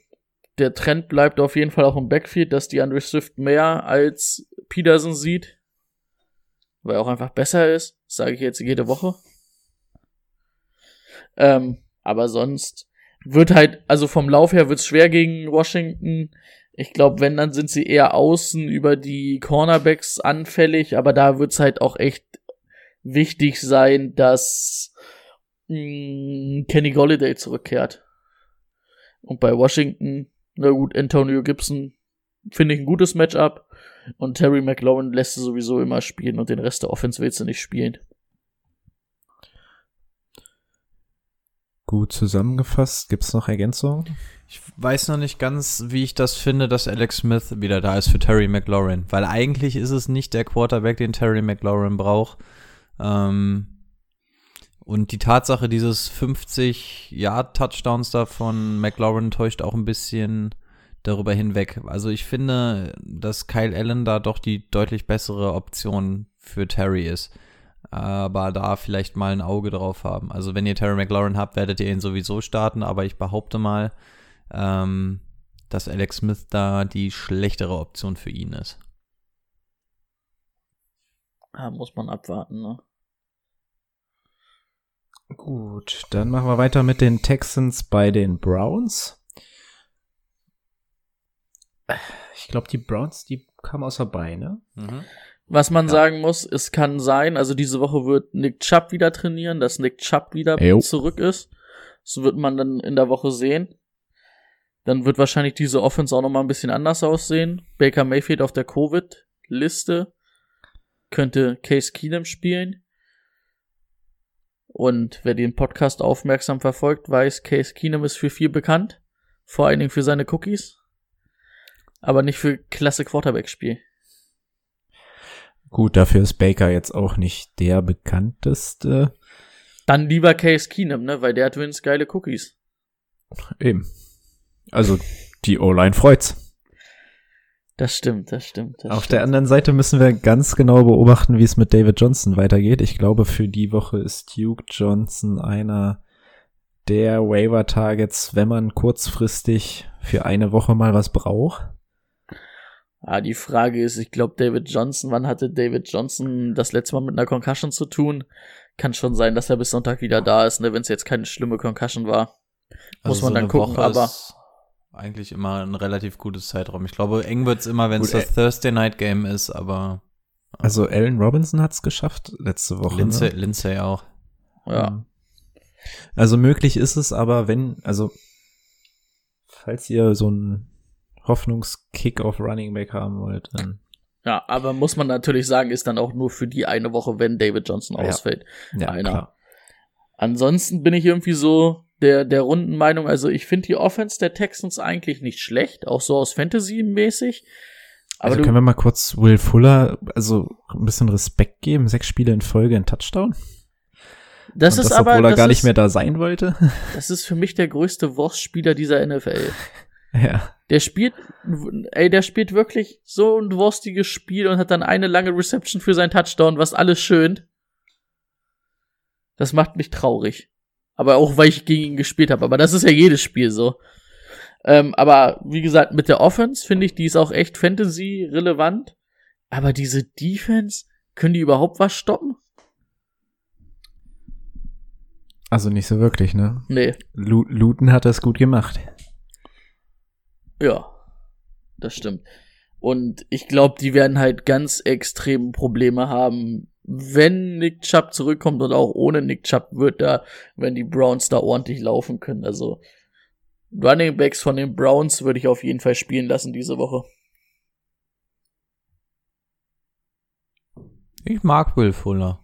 der Trend bleibt auf jeden Fall auch im Backfield, dass die Andre Swift mehr als Peterson sieht. Weil er auch einfach besser ist. Sage ich jetzt jede Woche. Ähm, aber sonst wird halt, also vom Lauf her wird's schwer gegen Washington. Ich glaube, wenn, dann sind sie eher außen über die Cornerbacks anfällig, aber da wird's halt auch echt wichtig sein, dass mh, Kenny Golladay zurückkehrt. Und bei Washington, na gut, Antonio Gibson finde ich ein gutes Matchup. Und Terry McLaurin lässt du sowieso immer spielen und den Rest der Offense willst du nicht spielen. Gut zusammengefasst. Gibt's noch Ergänzungen? Ich weiß noch nicht ganz, wie ich das finde, dass Alex Smith wieder da ist für Terry McLaurin. Weil eigentlich ist es nicht der Quarterback, den Terry McLaurin braucht. Ähm, und die Tatsache dieses 50-Yard-Touchdowns da von McLaurin täuscht auch ein bisschen darüber hinweg. Also ich finde, dass Kyle Allen da doch die deutlich bessere Option für Terry ist. Aber da vielleicht mal ein Auge drauf haben. Also wenn ihr Terry McLaurin habt, werdet ihr ihn sowieso starten. Aber ich behaupte mal, ähm, dass Alex Smith da die schlechtere Option für ihn ist. Ja, muss man abwarten, ne? Gut, dann machen wir weiter mit den Texans bei den Browns. Ich glaube, die Browns, die kamen außer Beine. Was man sagen muss, es kann sein, also diese Woche wird Nick Chubb wieder trainieren, dass Nick Chubb wieder Jo. zurück ist. Das wird man dann in der Woche sehen. Dann wird wahrscheinlich diese Offense auch noch mal ein bisschen anders aussehen. Baker Mayfield auf der Covid-Liste. Könnte Case Keenum spielen. Und wer den Podcast aufmerksam verfolgt, weiß, Case Keenum ist für viel bekannt. Vor allen Dingen für seine Cookies. Aber nicht für klasse Quarterback-Spiel. Gut, dafür ist Baker jetzt auch nicht der bekannteste. Dann lieber Case Keenum, ne? Weil der hat wenigstens geile Cookies. Eben. Also, die O-Line freut's. Das stimmt, das stimmt. Das Auf stimmt. der anderen Seite müssen wir ganz genau beobachten, wie es mit David Johnson weitergeht. Ich glaube, für die Woche ist Duke Johnson einer der Waiver-Targets, wenn man kurzfristig für eine Woche mal was braucht. Ah, die Frage ist, ich glaube, David Johnson, wann hatte David Johnson das letzte Mal mit einer Concussion zu tun? Kann schon sein, dass er bis Sonntag wieder da ist, ne, wenn es jetzt keine schlimme Concussion war. Muss man dann eine gucken, Woche aber- ist eigentlich immer ein relativ gutes Zeitraum. Ich glaube, eng wird's immer, wenn es das Thursday Night Game ist, aber Also Allen Robinson hat's geschafft letzte Woche. Lindsay, Ne? Lindsay auch. Ja. Also möglich ist es, aber wenn, also falls ihr so einen Hoffnungskick auf Running Back haben wollt, dann Ja, aber muss man natürlich sagen, ist dann auch nur für die eine Woche, wenn David Johnson Ja. ausfällt. ja, Einer. klar. Ansonsten bin ich irgendwie so der, der runden Meinung, also ich finde die Offense der Texans eigentlich nicht schlecht, auch so aus Fantasy-mäßig. Aber Also können wir mal kurz Will Fuller, also ein bisschen Respekt geben, sechs Spiele in Folge in Touchdown. das Und ist das, aber, obwohl er gar ist, nicht mehr da sein wollte. <laughs> das ist für mich der größte Wurstspieler dieser NFL. ja. Der spielt, ey, der spielt wirklich so ein wurstiges Spiel und hat dann eine lange Reception für seinen Touchdown, was alles schönt. Das macht mich traurig. Aber auch, weil ich gegen ihn gespielt habe. Aber das ist ja jedes Spiel so. Ähm, aber wie gesagt, mit der Offense finde ich, die ist auch echt Fantasy-relevant. Aber diese Defense, können die überhaupt was stoppen? Also nicht so wirklich, ne? Nee, Lu Luton hat das gut gemacht. ja. Das stimmt. Und ich glaube, die werden halt ganz extrem Probleme haben, wenn Nick Chubb zurückkommt und auch ohne Nick Chubb wird da, wenn die Browns da ordentlich laufen können. Also Running Backs von den Browns würde ich auf jeden Fall spielen lassen diese Woche. Ich mag Will Fuller.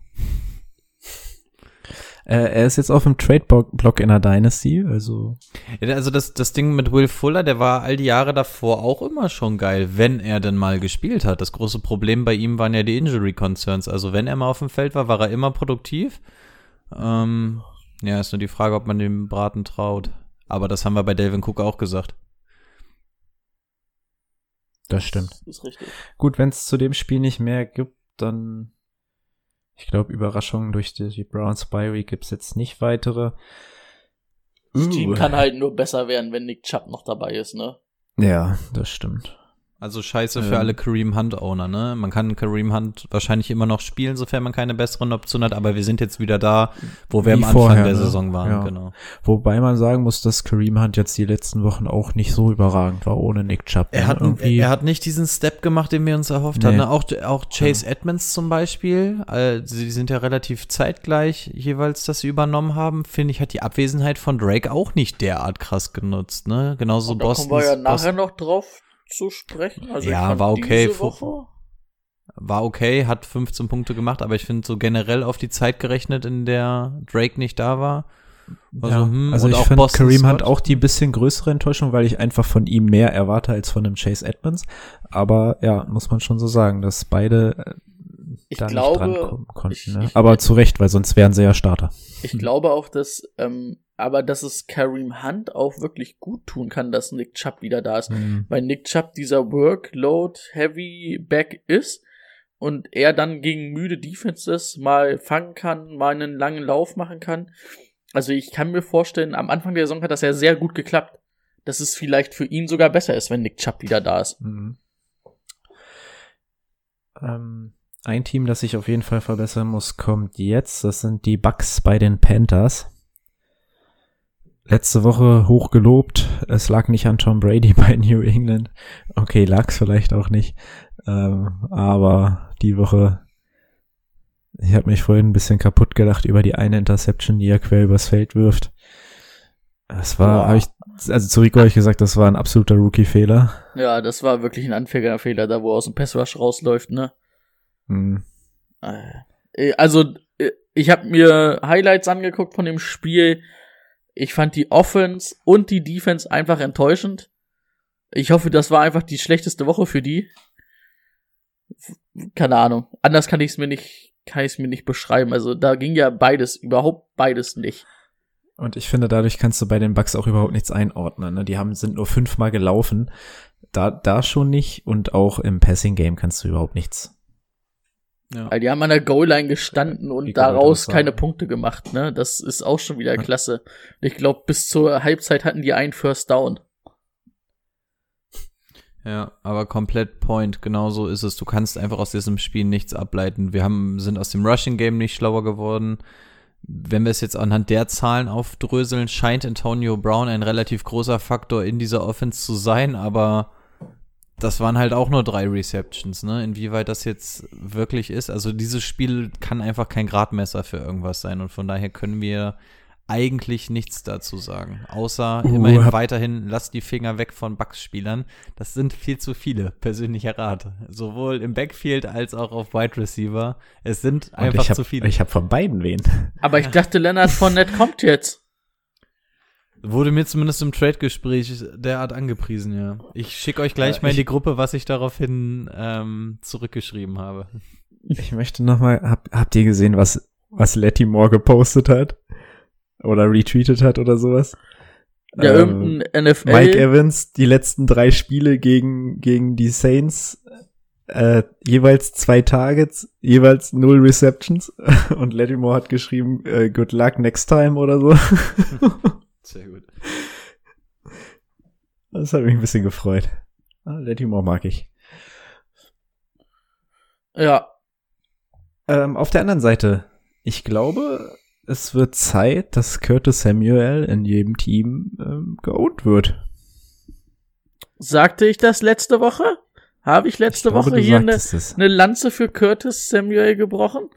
Äh, er ist jetzt auf dem Trade-Block in der Dynasty, also. Ja, also das, das Ding mit Will Fuller, der war all die Jahre davor auch immer schon geil, wenn er denn mal gespielt hat. Das große Problem bei ihm waren ja die Injury Concerns. Also wenn er mal auf dem Feld war, war er immer produktiv. Ähm, ja, ist nur die Frage, ob man dem Braten traut. Aber das haben wir bei Delvin Cook auch gesagt. Das stimmt. Das ist richtig. Gut, wenn es zu dem Spiel nicht mehr gibt, dann ich glaube, Überraschungen durch die, Browns Bye Week gibt's jetzt nicht weitere. Das Team kann halt nur besser werden, wenn Nick Chubb noch dabei ist, ne? Ja, das stimmt. Also scheiße für Ähm. alle Kareem Hunt-Owner, ne? Man kann Kareem Hunt wahrscheinlich immer noch spielen, sofern man keine besseren Optionen hat, aber wir sind jetzt wieder da, wo wir Wie am Anfang vorher, der ne? Saison waren, Ja. genau. Wobei man sagen muss, dass Kareem Hunt jetzt die letzten Wochen auch nicht so überragend war ohne Nick Chubb. Er ne? hat, irgendwie. er hat nicht diesen Step gemacht, den wir uns erhofft Nee. hatten. ne? Auch, auch Chase Edmonds zum Beispiel, äh, sie sind ja relativ zeitgleich jeweils, dass sie übernommen haben, finde ich, hat die Abwesenheit von Drake auch nicht derart krass genutzt, ne? Genauso Und da Boston. kommen wir ja nachher noch drauf zu sprechen. Also Ja, war okay. War okay, hat 15 Punkte gemacht, aber ich finde so generell auf die Zeit gerechnet, in der Drake nicht da war. Also, ja, hm, also ich auch finde Kareem. Hunt auch die bisschen größere Enttäuschung, weil ich einfach von ihm mehr erwarte als von einem Chase Edmonds. Aber ja, muss man schon so sagen, dass beide äh, Ich da glaube, nicht drankommen konnten. ich- ne? ich- Aber zu Recht, weil sonst wären sie ja Starter. Ich glaube auch, dass, ähm, aber dass es Kareem Hunt auch wirklich gut tun kann, dass Nick Chubb wieder da ist. Mhm. Weil Nick Chubb dieser Workload-Heavy Back ist und er dann gegen müde Defenses mal fangen kann, mal einen langen Lauf machen kann. Also ich kann mir vorstellen, am Anfang der Saison hat das ja sehr gut geklappt. Dass es vielleicht für ihn sogar besser ist, wenn Nick Chubb wieder da ist. Mhm. Ähm, ein Team, das sich auf jeden Fall verbessern muss, kommt jetzt. Das sind die Bucks bei den Panthers. Letzte Woche hoch gelobt. Es lag nicht an Tom Brady <laughs> bei New England. Okay, lag's vielleicht auch nicht. Ähm, aber die Woche, ich habe mich vorhin ein bisschen kaputt gelacht über die eine Interception, die er quer übers Feld wirft. Das war, habe ich, also zu Rico habe ich gesagt, das war ein absoluter Rookie-Fehler. Ja, das war wirklich ein Anfängerfehler, da wo er aus dem Passrush rausläuft, ne? Mhm. Äh, Also, äh, ich habe mir Highlights angeguckt von dem Spiel. Ich fand die Offense und die Defense einfach enttäuschend. Ich hoffe, das war einfach die schlechteste Woche für die. Keine Ahnung. Anders kann ich es mir nicht, kann ich es mir nicht beschreiben. Also da ging ja beides, überhaupt beides nicht. Und ich finde, dadurch kannst du bei den Bucks auch überhaupt nichts einordnen. Ne? Die haben, sind nur fünfmal gelaufen. Da, da schon nicht. Und auch im Passing-Game kannst du überhaupt nichts. Ja. Weil die haben an der Goal-Line gestanden und daraus keine Punkte gemacht, ne? Das ist auch schon wieder klasse. Ich glaube, bis zur Halbzeit hatten die einen First Down. Ja, aber komplett Point, genau so ist es. Du kannst einfach aus diesem Spiel nichts ableiten. Wir haben, sind aus dem Rushing Game nicht schlauer geworden. Wenn wir es jetzt anhand der Zahlen aufdröseln, scheint Antonio Brown ein relativ großer Faktor in dieser Offense zu sein, aber das waren halt auch nur drei Receptions, ne? Inwieweit das jetzt wirklich ist. Also dieses Spiel kann einfach kein Gradmesser für irgendwas sein und von daher können wir eigentlich nichts dazu sagen. Außer Uh, immerhin weiterhin, lasst die Finger weg von Bucks-Spielern. Das sind viel zu viele, persönlicher Rat. Sowohl im Backfield als auch auf Wide Receiver. Es sind einfach ich hab, zu viele. Ich habe von beiden wen. Aber ich dachte, Leonard Fournette kommt jetzt. Wurde mir zumindest im Trade-Gespräch derart angepriesen, ja. Ich schicke euch gleich Äh, mal in die Gruppe, was ich daraufhin ähm, zurückgeschrieben habe. Ich möchte noch mal, hab, habt ihr gesehen, was, was Letty Moore gepostet hat? Oder retweetet hat oder sowas? Ja, Ähm, irgendein NFL. Mike Evans, die letzten drei Spiele gegen, gegen die Saints, äh, jeweils zwei Targets, jeweils null Receptions. <laughs> Und Letty Moore hat geschrieben, äh, good luck next time oder so. <laughs> Sehr gut. Das hat mich ein bisschen gefreut. Ah, Letty Moore mag ich. Ja, Ähm, auf der anderen Seite, ich glaube, es wird Zeit, dass Curtis Samuel in jedem Team ähm, geowned wird. sagte ich das letzte Woche? Habe ich letzte Ich glaube, Woche hier eine, eine Lanze für Curtis Samuel gebrochen?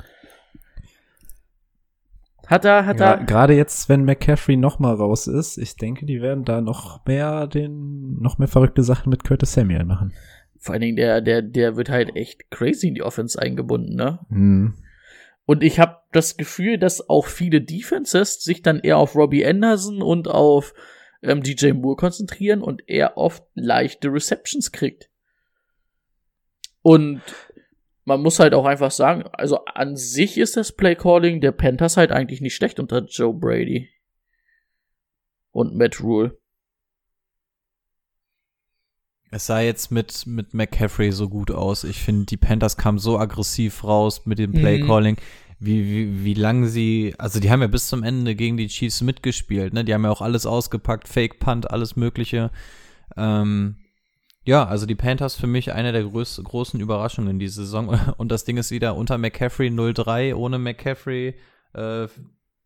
Hat er, hat Gra- er, Gerade jetzt, wenn McCaffrey noch mal raus ist, ich denke, die werden da noch mehr den, noch mehr verrückte Sachen mit Curtis Samuel machen. vor allen Dingen der, der, der wird halt echt crazy in die Offense eingebunden, ne? Hm. Und ich habe das Gefühl, dass auch viele Defenses sich dann eher auf Robbie Anderson und auf ähm, DJ Moore konzentrieren und er oft leichte Receptions kriegt. Und man muss halt auch einfach sagen, also an sich ist das Playcalling der Panthers halt eigentlich nicht schlecht unter Joe Brady und Matt Rule. Es sah jetzt mit, mit McCaffrey so gut aus. Ich finde, die Panthers kamen so aggressiv raus mit dem Mhm. Playcalling. Wie, wie, wie lang sie, also die haben ja bis zum Ende gegen die Chiefs mitgespielt, ne? Die haben ja auch alles ausgepackt, Fake Punt, alles Mögliche. Ähm, ja, also die Panthers für mich eine der größ großen Überraschungen diese Saison. <laughs> Und das Ding ist wieder unter McCaffrey 0-3, ohne McCaffrey äh,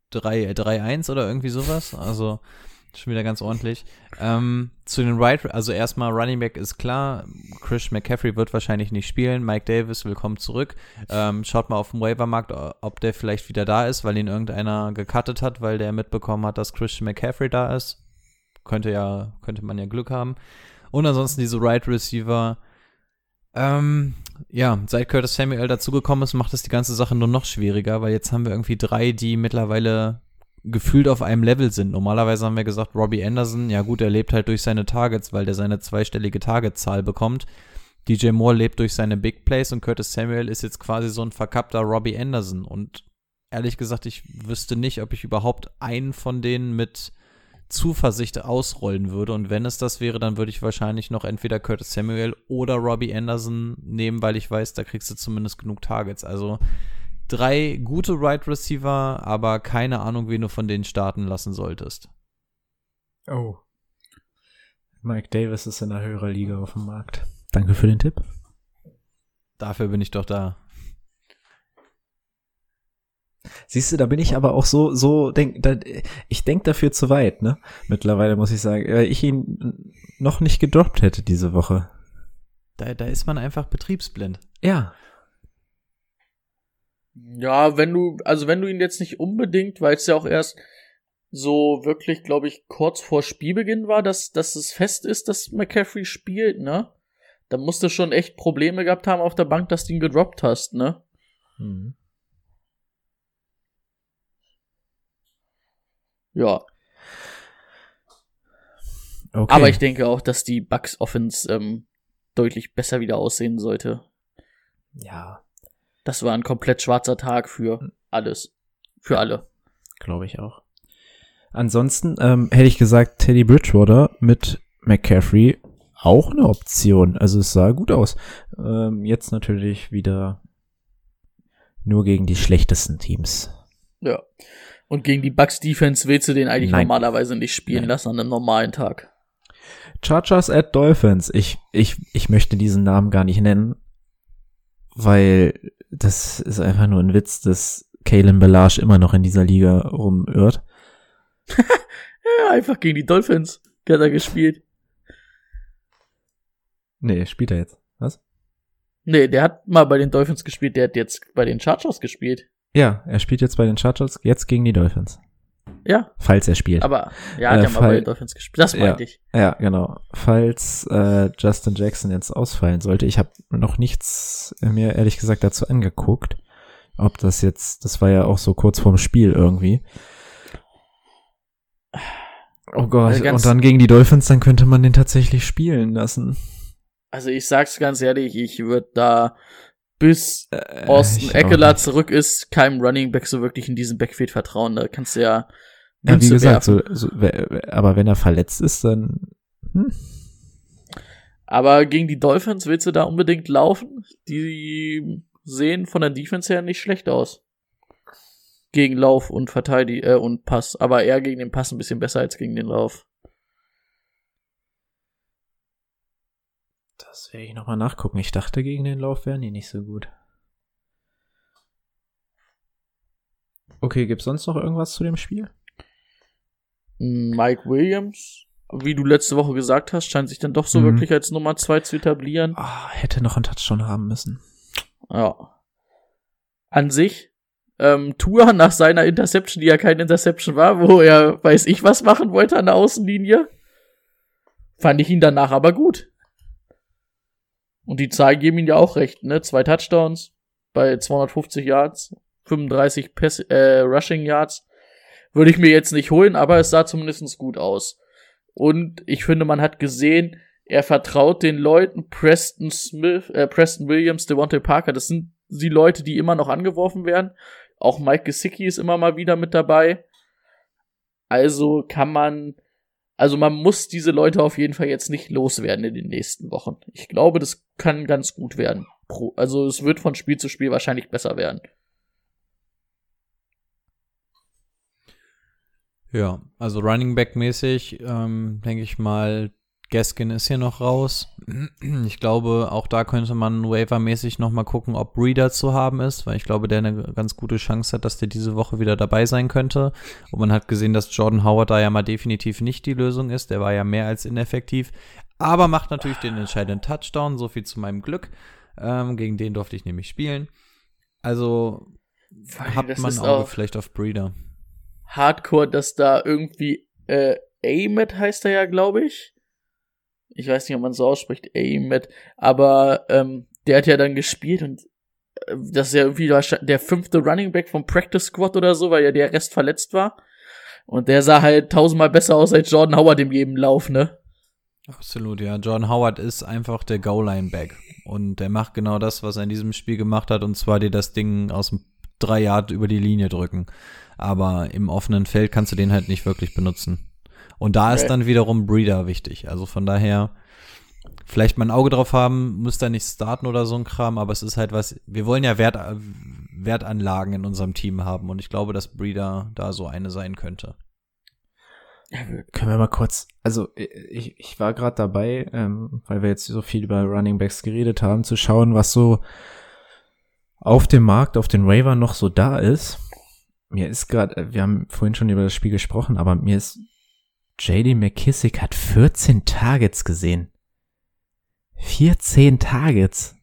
3 3-1 oder irgendwie sowas. Also schon wieder ganz ordentlich. Ähm, zu den Right, also erstmal Running Back ist klar. Chris McCaffrey wird wahrscheinlich nicht spielen. Mike Davis, willkommen zurück. Ähm, schaut mal auf dem Waivermarkt, ob der vielleicht wieder da ist, weil ihn irgendeiner gecuttet hat, weil der mitbekommen hat, dass Christian McCaffrey da ist. Könnte ja, könnte man ja Glück haben. Und ansonsten diese Right Receiver. Ähm, ja, seit Curtis Samuel dazugekommen ist, macht es die ganze Sache nur noch schwieriger, weil jetzt haben wir irgendwie drei, die mittlerweile gefühlt auf einem Level sind. Normalerweise haben wir gesagt, Robbie Anderson, ja gut, er lebt halt durch seine Targets, weil der seine zweistellige Targetzahl bekommt. DJ Moore lebt durch seine Big Plays und Curtis Samuel ist jetzt quasi so ein verkappter Robbie Anderson. Und ehrlich gesagt, ich wüsste nicht, ob ich überhaupt einen von denen mit Zuversicht ausrollen würde. Und wenn es das wäre, dann würde ich wahrscheinlich noch entweder Curtis Samuel oder Robbie Anderson nehmen, weil ich weiß, da kriegst du zumindest genug Targets. Also drei gute Wide right Receiver, aber keine Ahnung, wen du von denen starten lassen solltest. Oh. Mike Davis ist in einer höheren Liga auf dem Markt. Danke für den Tipp. Dafür bin ich doch da. Siehst du, da bin ich aber auch so, so, denk, da, ich denk dafür zu weit, ne? Mittlerweile muss ich sagen, weil ich ihn noch nicht gedroppt hätte diese Woche. Da, da ist man einfach betriebsblind. Ja. Ja, wenn du, also wenn du ihn jetzt nicht unbedingt, weil es ja auch erst so wirklich, glaube ich, kurz vor Spielbeginn war, dass, dass es fest ist, dass McCaffrey spielt, ne? Da musst du schon echt Probleme gehabt haben auf der Bank, dass du ihn gedroppt hast, ne? Mhm. Ja. Okay. Aber ich denke auch, dass die Bucks Offense ähm, deutlich besser wieder aussehen sollte. ja, Das war ein komplett schwarzer Tag für alles. Für alle. glaube ich auch. Ansonsten ähm, hätte ich gesagt, Teddy Bridgewater mit McCaffrey auch eine Option. Also es sah gut aus. Ähm, jetzt natürlich wieder nur gegen die schlechtesten Teams. Ja. Und gegen die Bucks Defense willst du den eigentlich Nein. normalerweise nicht spielen Nein. lassen an einem normalen Tag. Chargers at Dolphins. Ich, ich, ich möchte diesen Namen gar nicht nennen, weil das ist einfach nur ein Witz, dass Kalen Belage immer noch in dieser Liga rumirrt. Ja, <laughs> einfach gegen die Dolphins hat er gespielt. Nee, spielt er jetzt. Was? Nee, der hat mal bei den Dolphins gespielt, der hat jetzt bei den Chargers gespielt. Ja, er spielt jetzt bei den Chargers, jetzt gegen die Dolphins. Ja, Falls er spielt. aber ja, hat Äh, ja mal bei den Dolphins gespielt. Das meinte ich. Ja, genau. Falls äh, Justin Jackson jetzt ausfallen sollte, ich habe noch nichts mir ehrlich gesagt dazu angeguckt, ob das jetzt, das war ja auch so kurz vorm Spiel irgendwie. Oh Gott, Also und dann gegen die Dolphins, dann könnte man den tatsächlich spielen lassen. Also ich sag's ganz ehrlich, ich würde da bis Äh, Austin ich auch Eckler zurück ist, keinem Running Back so wirklich in diesen Backfield vertrauen. Da kannst du ja Ja, wie gesagt, so, so, aber wenn er verletzt ist, dann hm, Aber gegen die Dolphins willst du da unbedingt laufen? Die sehen von der Defense her nicht schlecht aus. Gegen Lauf und Verteidig äh, und Pass, aber eher gegen den Pass ein bisschen besser als gegen den Lauf. Das werde ich nochmal nachgucken. Ich dachte, gegen den Lauf wären die nicht so gut. Okay, gibt's sonst noch irgendwas zu dem Spiel? Mike Williams wie du letzte Woche gesagt hast, scheint sich dann doch so Mhm. wirklich als Nummer zwei zu etablieren. Ah, hätte noch einen Touchdown haben müssen. Ja. An sich, ähm, Tour nach seiner Interception, die ja keine Interception war, wo er weiß ich was machen wollte an der Außenlinie, fand ich ihn danach aber gut. Und die Zahlen geben ihm ja auch recht, ne? Zwei Touchdowns bei 250 Yards, 35 Pass äh, Rushing Yards. Würde ich mir jetzt nicht holen, aber es sah zumindest gut aus. Und ich finde, man hat gesehen, er vertraut den Leuten, Preston Smith, äh, Preston Williams, Devontae Parker, das sind die Leute, die immer noch angeworfen werden. Auch Mike Gesicki ist immer mal wieder mit dabei. Also kann man, also man muss diese Leute auf jeden Fall jetzt nicht loswerden in den nächsten Wochen. Ich glaube, das kann ganz gut werden. Also es wird von Spiel zu Spiel wahrscheinlich besser werden. Ja, also Running Back mäßig, ähm, denke ich mal, Gaskin ist hier noch raus. Ich glaube, auch da könnte man waiver-mäßig noch mal gucken, ob Breeder zu haben ist, weil ich glaube, der eine ganz gute Chance hat, dass der diese Woche wieder dabei sein könnte. Und man hat gesehen, dass Jordan Howard da ja mal definitiv nicht die Lösung ist. Der war ja mehr als ineffektiv, aber macht natürlich den entscheidenden Touchdown. So viel zu meinem Glück. Ähm, gegen den durfte ich nämlich spielen. Also hat das man Auge auch- vielleicht auf Breeder. Hardcore, dass da irgendwie äh, Ahmed heißt er ja, glaube ich. Ich weiß nicht, ob man so ausspricht, Ahmed, aber ähm, der hat ja dann gespielt und äh, das ist ja irgendwie der fünfte Running Back vom Practice Squad oder so, weil ja der Rest verletzt war. Und der sah halt tausendmal besser aus als Jordan Howard im jedem Lauf, ne? Absolut, ja. Jordan Howard ist einfach der Goal-Line-Back. Und der macht genau das, was er in diesem Spiel gemacht hat, und zwar dir das Ding aus dem drei Yard über die Linie drücken. Aber im offenen Feld kannst du den halt nicht wirklich benutzen. Und da ist Nee. dann wiederum Breeder wichtig. Also von daher, vielleicht mal ein Auge drauf haben, müsst ihr nicht starten oder so ein Kram, aber es ist halt was, wir wollen ja Wert, Wertanlagen in unserem Team haben und ich glaube, dass Breeder da so eine sein könnte. Können wir mal kurz, also ich, ich war gerade dabei, ähm, weil wir jetzt so viel über Running Backs geredet haben, zu schauen, was so auf dem Markt, auf den Waiver noch so da ist. Mir ist gerade, wir haben vorhin schon über das Spiel gesprochen, aber mir ist JD McKissick hat 14 Targets gesehen. 14 Targets.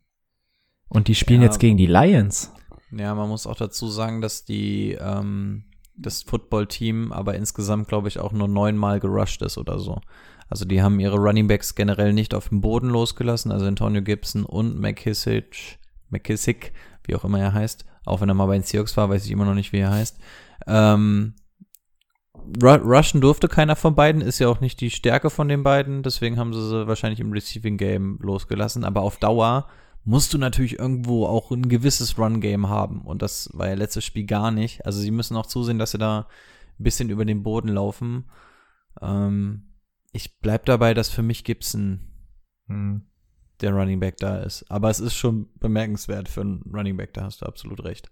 Und die spielen Ja. jetzt gegen die Lions. Ja, man muss auch dazu sagen, dass die ähm, das Football-Team aber insgesamt, glaube ich, auch nur neunmal gerusht ist oder so. Also die haben ihre Running Backs generell nicht auf dem Boden losgelassen, also Antonio Gibson und McKissick, McKissick, wie auch immer er heißt, auch wenn er mal bei den Seahawks war, weiß ich immer noch nicht, wie er heißt. Ähm, Rushen durfte keiner von beiden, ist ja auch nicht die Stärke von den beiden, deswegen haben sie sie wahrscheinlich im Receiving Game losgelassen, aber auf Dauer musst du natürlich irgendwo auch ein gewisses Run-Game haben. Und das war ja letztes Spiel gar nicht. Also sie müssen auch zusehen, dass sie da ein bisschen über den Boden laufen. Ähm, ich bleib dabei, dass für mich Gibson Hm. der Running Back da ist. Aber es ist schon bemerkenswert für einen Running Back, da hast du absolut recht.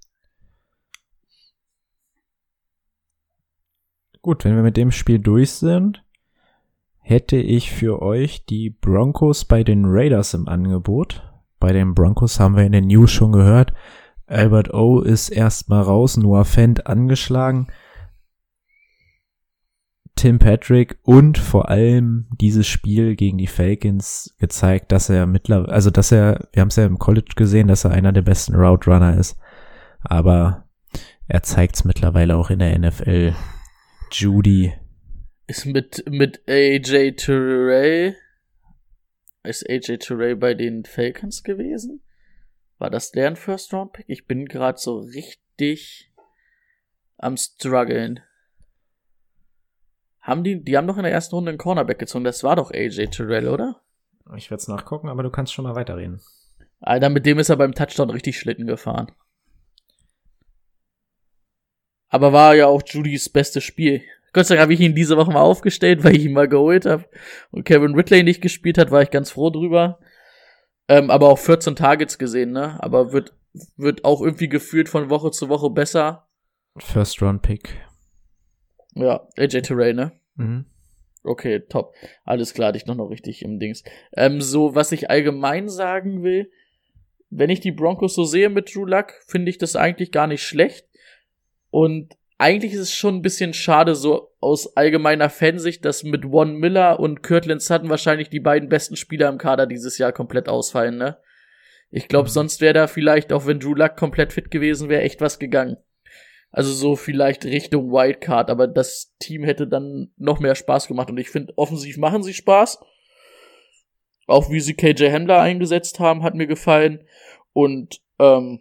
Gut, wenn wir mit dem Spiel durch sind, hätte ich für euch die Broncos bei den Raiders im Angebot. Bei den Broncos haben wir in den News schon gehört. Albert O ist erstmal raus, Noah Fent angeschlagen. Tim Patrick und vor allem dieses Spiel gegen die Falcons gezeigt, dass er mittlerweile, also dass er, wir haben es ja im College gesehen, dass er einer der besten Route Runner ist. Aber er zeigt es mittlerweile auch in der NFL. Judy. Ist mit, mit AJ Touré, ist AJ Touré bei den Falcons gewesen? War das deren First Round Pick? Ich bin gerade so richtig am struggeln. Haben die, die haben doch in der ersten Runde einen Cornerback gezogen. Das war doch AJ Terrell, oder? Ich werde es nachgucken, aber du kannst schon mal weiterreden. Alter, mit dem ist er beim Touchdown richtig Schlitten gefahren. Aber war ja auch Judys bestes Spiel. Gott sei Dank habe ich ihn diese Woche mal aufgestellt, weil ich ihn mal geholt habe. Und Kevin Ridley nicht gespielt hat, war ich ganz froh drüber. Ähm, aber auch 14 Targets gesehen, ne? Aber wird, wird auch irgendwie gefühlt von Woche zu Woche besser. First Round Pick. Ja, AJ Terray, ne? Mhm. Okay, top. Alles klar, hatte ich noch noch richtig im Dings. Ähm, so, was ich allgemein sagen will, wenn ich die Broncos so sehe mit Drew Luck, finde ich das eigentlich gar nicht schlecht. Und eigentlich ist es schon ein bisschen schade, so aus allgemeiner Fansicht, dass mit One Miller und Kirtland Sutton wahrscheinlich die beiden besten Spieler im Kader dieses Jahr komplett ausfallen, ne? Ich glaube, Mhm. sonst wäre da vielleicht, auch wenn Drew Luck komplett fit gewesen wäre, echt was gegangen. Also so vielleicht Richtung Wildcard, aber das Team hätte dann noch mehr Spaß gemacht und ich finde, offensiv machen sie Spaß. Auch wie sie KJ Hamler eingesetzt haben, hat mir gefallen. Und ähm,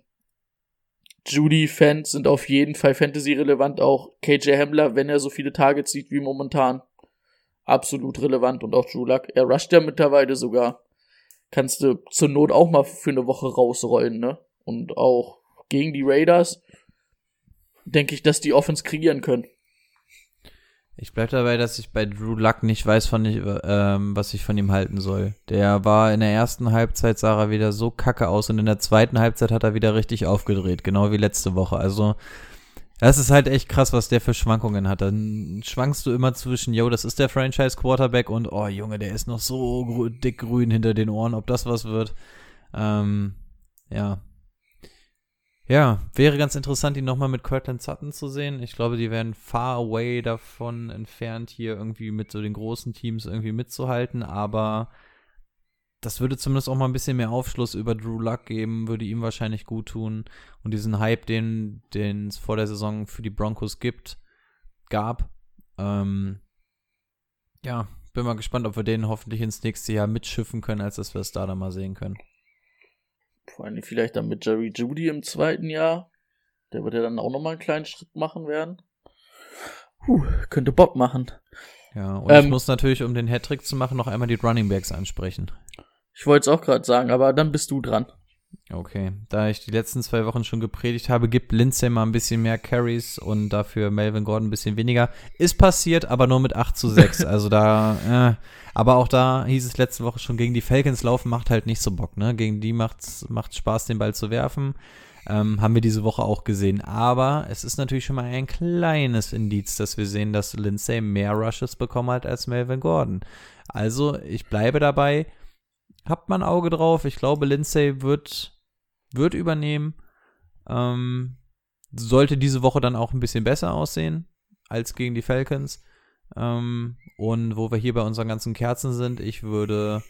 Judy-Fans sind auf jeden Fall Fantasy-relevant. Auch KJ Hamler, wenn er so viele Targets sieht wie momentan, absolut relevant. Und auch Drew Luck, er rusht ja mittlerweile sogar. Kannst du zur Not auch mal für eine Woche rausrollen, ne? Und auch gegen die Raiders denke ich, dass die Offense kreieren können. Ich bleib dabei, dass ich bei Drew Luck nicht weiß, von, ähm, was ich von ihm halten soll. Der war in der ersten Halbzeit sah er wieder so kacke aus und in der zweiten Halbzeit hat er wieder richtig aufgedreht, genau wie letzte Woche. Also das ist halt echt krass, was der für Schwankungen hat. Dann schwankst du immer zwischen, yo, das ist der Franchise Quarterback und oh Junge, der ist noch so dick grün hinter den Ohren, ob das was wird. Ähm, ja, ja, wäre ganz interessant, ihn nochmal mit Cortland Sutton zu sehen. Ich glaube, die wären far away davon entfernt, hier irgendwie mit so den großen Teams irgendwie mitzuhalten, aber das würde zumindest auch mal ein bisschen mehr Aufschluss über Drew Luck geben, würde ihm wahrscheinlich gut tun. Und diesen Hype, den den es vor der Saison für die Broncos gibt, gab. Ähm, ja, bin mal gespannt, ob wir den hoffentlich ins nächste Jahr mitschiffen können, als dass wir es da dann mal sehen können. Vor allem vielleicht dann mit Jerry Judy im zweiten Jahr. Der wird ja dann auch nochmal einen kleinen Schritt machen werden. Puh, könnte Bock machen. Ja, und Ähm, ich muss natürlich, um den Hattrick zu machen, noch einmal die Running Backs ansprechen. Ich wollte es auch gerade sagen, aber dann bist du dran. Okay, da ich die letzten zwei Wochen schon gepredigt habe, gibt Lindsay mal ein bisschen mehr Carries und dafür Melvin Gordon ein bisschen weniger. Ist passiert, aber nur mit 8 zu 6. <laughs> Also da, äh, aber auch da hieß es letzte Woche schon, gegen die Falcons laufen macht halt nicht so Bock, ne? Gegen die macht's, macht Spaß, den Ball zu werfen. Ähm, haben wir diese Woche auch gesehen. Aber es ist natürlich schon mal ein kleines Indiz, dass wir sehen, dass Lindsay mehr Rushes bekommen hat als Melvin Gordon. Also, ich bleibe dabei. Habt mal ein Auge drauf. Ich glaube, Lindsay wird, wird übernehmen. Ähm, sollte diese Woche dann auch ein bisschen besser aussehen als gegen die Falcons. Ähm, und wo wir hier bei unseren ganzen Kerzen sind, ich würde,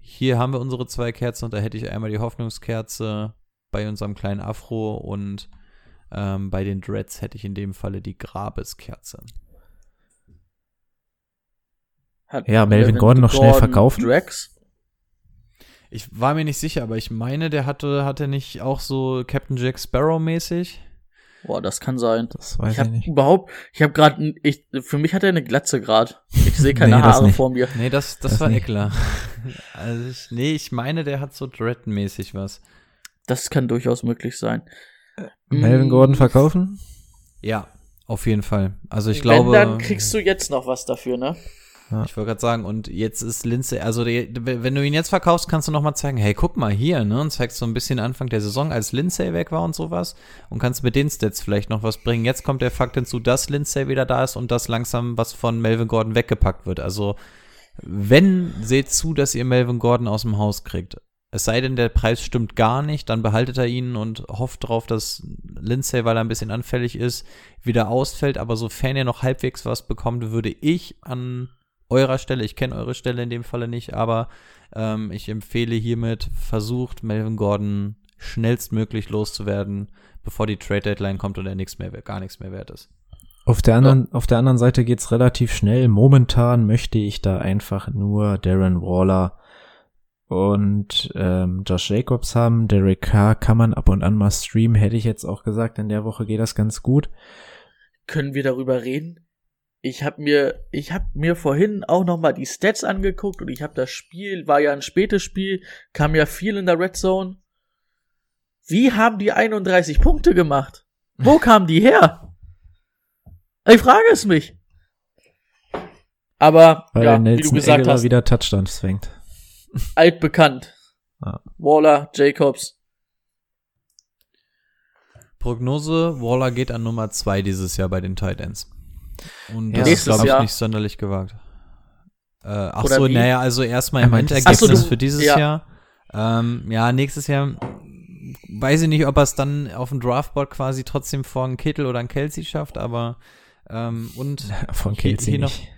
hier haben wir unsere zwei Kerzen und da hätte ich einmal die Hoffnungskerze bei unserem kleinen Afro und ähm, bei den Dreads hätte ich in dem Falle die Grabeskerze. Hat Ja, Melvin Gordon noch schnell verkaufen? Drax? Ich war mir nicht sicher, aber ich meine, der hatte, hatte nicht auch so Captain Jack Sparrow mäßig. Boah, das kann sein. Das weiß Ich ich habe nicht. überhaupt, ich habe gerade, ich, für mich hat er eine Glatze grad. Ich sehe <laughs> keine Nee, Haare nicht. vor mir. Nee, das, das, Das war nicht. Eckler. <laughs> also ich, nee, ich meine, der hat so Dread-mäßig was. Das kann durchaus möglich sein. Melvin Mm, Gordon verkaufen? Ja, auf jeden Fall. Also ich Wenn, glaube. dann kriegst du jetzt noch was dafür, ne? Ich wollte gerade sagen, und jetzt ist Lindsay, also die, wenn du ihn jetzt verkaufst, kannst du nochmal zeigen, hey, guck mal hier, ne? Und zeigst so ein bisschen Anfang der Saison, als Lindsay weg war und sowas. Und kannst mit den Stats vielleicht noch was bringen. Jetzt kommt der Fakt hinzu, dass Lindsay wieder da ist und dass langsam was von Melvin Gordon weggepackt wird. Also, wenn, seht zu, dass ihr Melvin Gordon aus dem Haus kriegt. Es sei denn, der Preis stimmt gar nicht, dann behaltet er ihn und hofft drauf, dass Lindsay, weil er ein bisschen anfällig ist, wieder ausfällt. Aber sofern ihr noch halbwegs was bekommt, würde ich an eurer Stelle, ich kenne eure Stelle in dem Falle nicht, aber ähm, ich empfehle hiermit, versucht Melvin Gordon schnellstmöglich loszuwerden, bevor die Trade Deadline kommt und er nichts mehr, gar nichts mehr wert ist. Auf der anderen, auf der anderen Seite geht's relativ schnell. Momentan möchte ich da einfach nur Darren Waller und ähm, Josh Jacobs haben. Derek Carr kann man ab und an mal streamen, hätte ich jetzt auch gesagt. In der Woche geht das ganz gut. Können wir darüber reden? Ich habe mir, ich habe mir vorhin auch noch mal die Stats angeguckt und ich habe das Spiel, war ja ein spätes Spiel, kam ja viel in der Red Zone. Wie haben die 31 Punkte gemacht? Wo <laughs> kamen die her? Ich frage es mich. Aber Weil ja, wie du Nelson gesagt Aguilar hast, wieder Touchdowns fängt. altbekannt. Ja. Waller, Jacobs. Prognose, Waller geht an Nummer 2 dieses Jahr bei den Titans. Und Ja, das ist, nächstes glaube ich, Jahr. nicht sonderlich gewagt. Äh, ach Oder so, wie? naja, also erstmal Er im Endergebnis so, du- für dieses ja. Jahr. Ähm, ja, nächstes Jahr weiß ich nicht, ob er es dann auf dem Draftboard quasi trotzdem vor einen Kittel oder einen Kelsey schafft, aber ähm, und <laughs> Von Hier- Kelsey hier noch- nicht.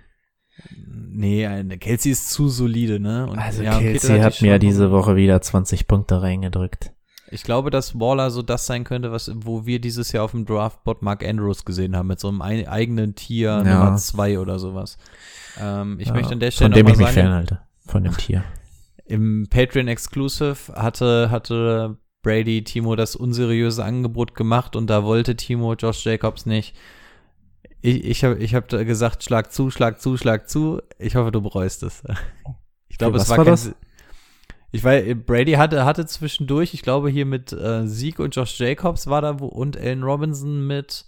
nee, Kelsey ist zu solide, ne? Und, Also ja, Kittel Kelsey die hat mir diese Woche wieder 20 Punkte reingedrückt. Ich glaube, dass Waller so das sein könnte, was, wo wir dieses Jahr auf dem Draftboard Mark Andrews gesehen haben, mit so einem ei- eigenen Tier Ja. Nummer zwei oder sowas. Ähm, ich Ja, möchte an der Stelle Von dem ich mal mich sagen, fernhalte. Von dem Tier. <laughs> im Patreon Exclusive hatte, hatte Brady Timo das unseriöse Angebot gemacht und da wollte Timo Josh Jacobs nicht. Ich, ich habe ich hab gesagt, schlag zu, schlag zu, schlag zu. Ich hoffe, du bereust es. <laughs> Ich glaube, Für es was war, war kein. Ich weiß, Brady hatte, hatte zwischendurch, ich glaube, hier mit äh, Sieg und Josh Jacobs war da wo, und Allen Robinson mit.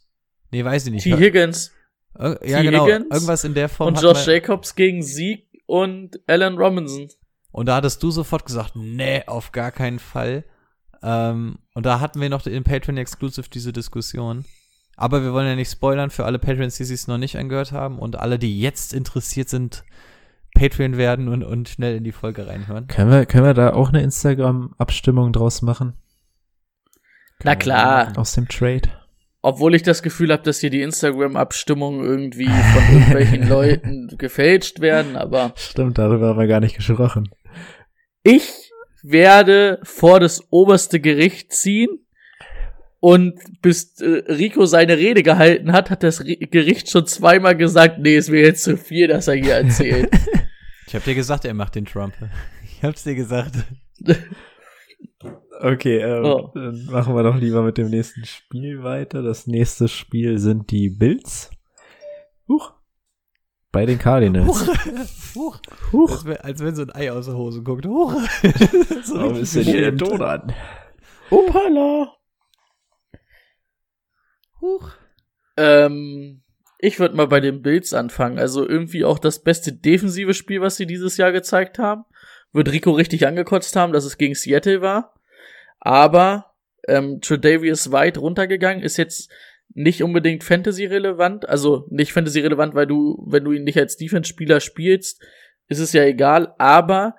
Nee, weiß ich nicht. T. Higgins Ir- ja, T. genau. Higgins Irgendwas in der Form. und Josh Jacobs gegen Sieg und Allen Robinson. Und da hattest du sofort gesagt, nee, auf gar keinen Fall. Ähm, und da hatten wir noch in Patreon Exclusive diese Diskussion. Aber wir wollen ja nicht spoilern für alle Patreons, die es noch nicht angehört haben und alle, die jetzt interessiert sind, Patreon werden und, und schnell in die Folge reinhören. Können wir, können wir da auch eine Instagram-Abstimmung draus machen? Na klar. Aus dem Trade? Obwohl ich das Gefühl habe, dass hier die Instagram-Abstimmungen irgendwie von irgendwelchen <laughs> Leuten gefälscht werden, aber Stimmt, darüber haben wir gar nicht gesprochen. ich werde vor das oberste Gericht ziehen und bis äh, Rico seine Rede gehalten hat, hat das Ri- Gericht schon zweimal gesagt, nee, es wäre jetzt zu viel, dass er hier erzählt. <laughs> Ich hab dir gesagt, er macht den Trump. <laughs> Ich hab's dir gesagt. <laughs> Okay, ähm, Oh. dann machen wir doch lieber mit dem nächsten Spiel weiter. Das nächste Spiel sind die Bills. Huch. Bei den Cardinals. Huch. Huch. Als, wenn- als wenn so ein Ei aus der Hose guckt. Huch. <laughs> so Warum ist denn hier der. Ton an? Hoppala. Huch. Ähm, ich würde mal bei den Bills anfangen. Also irgendwie auch das beste defensive Spiel, was sie dieses Jahr gezeigt haben. Wird Rico richtig angekotzt haben, dass es gegen Seattle war. Aber ähm, Tredavious weit runtergegangen, ist jetzt nicht unbedingt Fantasy-relevant. Also nicht Fantasy-relevant, weil du, wenn du ihn nicht als Defense-Spieler spielst, ist es ja egal. Aber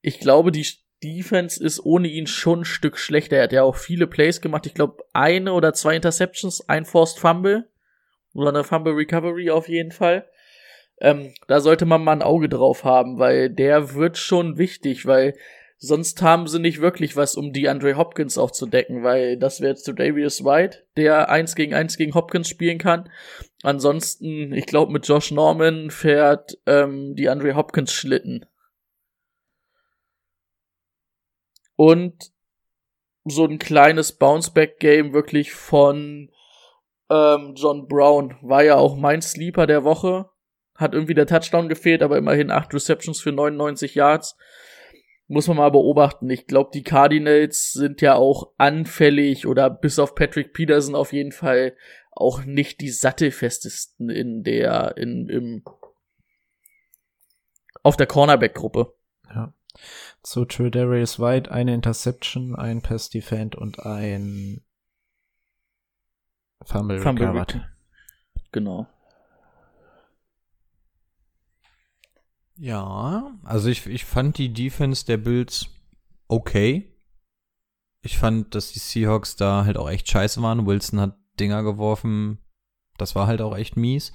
ich glaube, die Defense ist ohne ihn schon ein Stück schlechter. Er hat ja auch viele Plays gemacht. Ich glaube, eine oder zwei Interceptions, ein Forced Fumble oder eine Fumble Recovery auf jeden Fall. Ähm, da sollte man mal ein Auge drauf haben, weil der wird schon wichtig, weil sonst haben sie nicht wirklich was, um die Andre Hopkins auch zu decken, weil das wäre zu Davius White, der eins gegen eins gegen Hopkins spielen kann. Ansonsten, ich glaube, mit Josh Norman fährt ähm, die Andre Hopkins Schlitten. Und so ein kleines Bounceback-Game wirklich von ähm, John Brown. War ja auch mein Sleeper der Woche. Hat irgendwie der Touchdown gefehlt, aber immerhin acht Receptions für 99 Yards. Muss man mal beobachten. Ich glaube, die Cardinals sind ja auch anfällig oder bis auf Patrick Peterson auf jeden Fall auch nicht die sattelfestesten in der, in, im, auf der Cornerback-Gruppe. Ja. Zu Tredarius White eine Interception, ein Pass Defend und ein Fumble, Fumble recovered. Genau. Ja, also ich, ich fand die Defense der Bills okay. Ich fand, dass die Seahawks da halt auch echt scheiße waren. Wilson hat Dinger geworfen. Das war halt auch echt mies.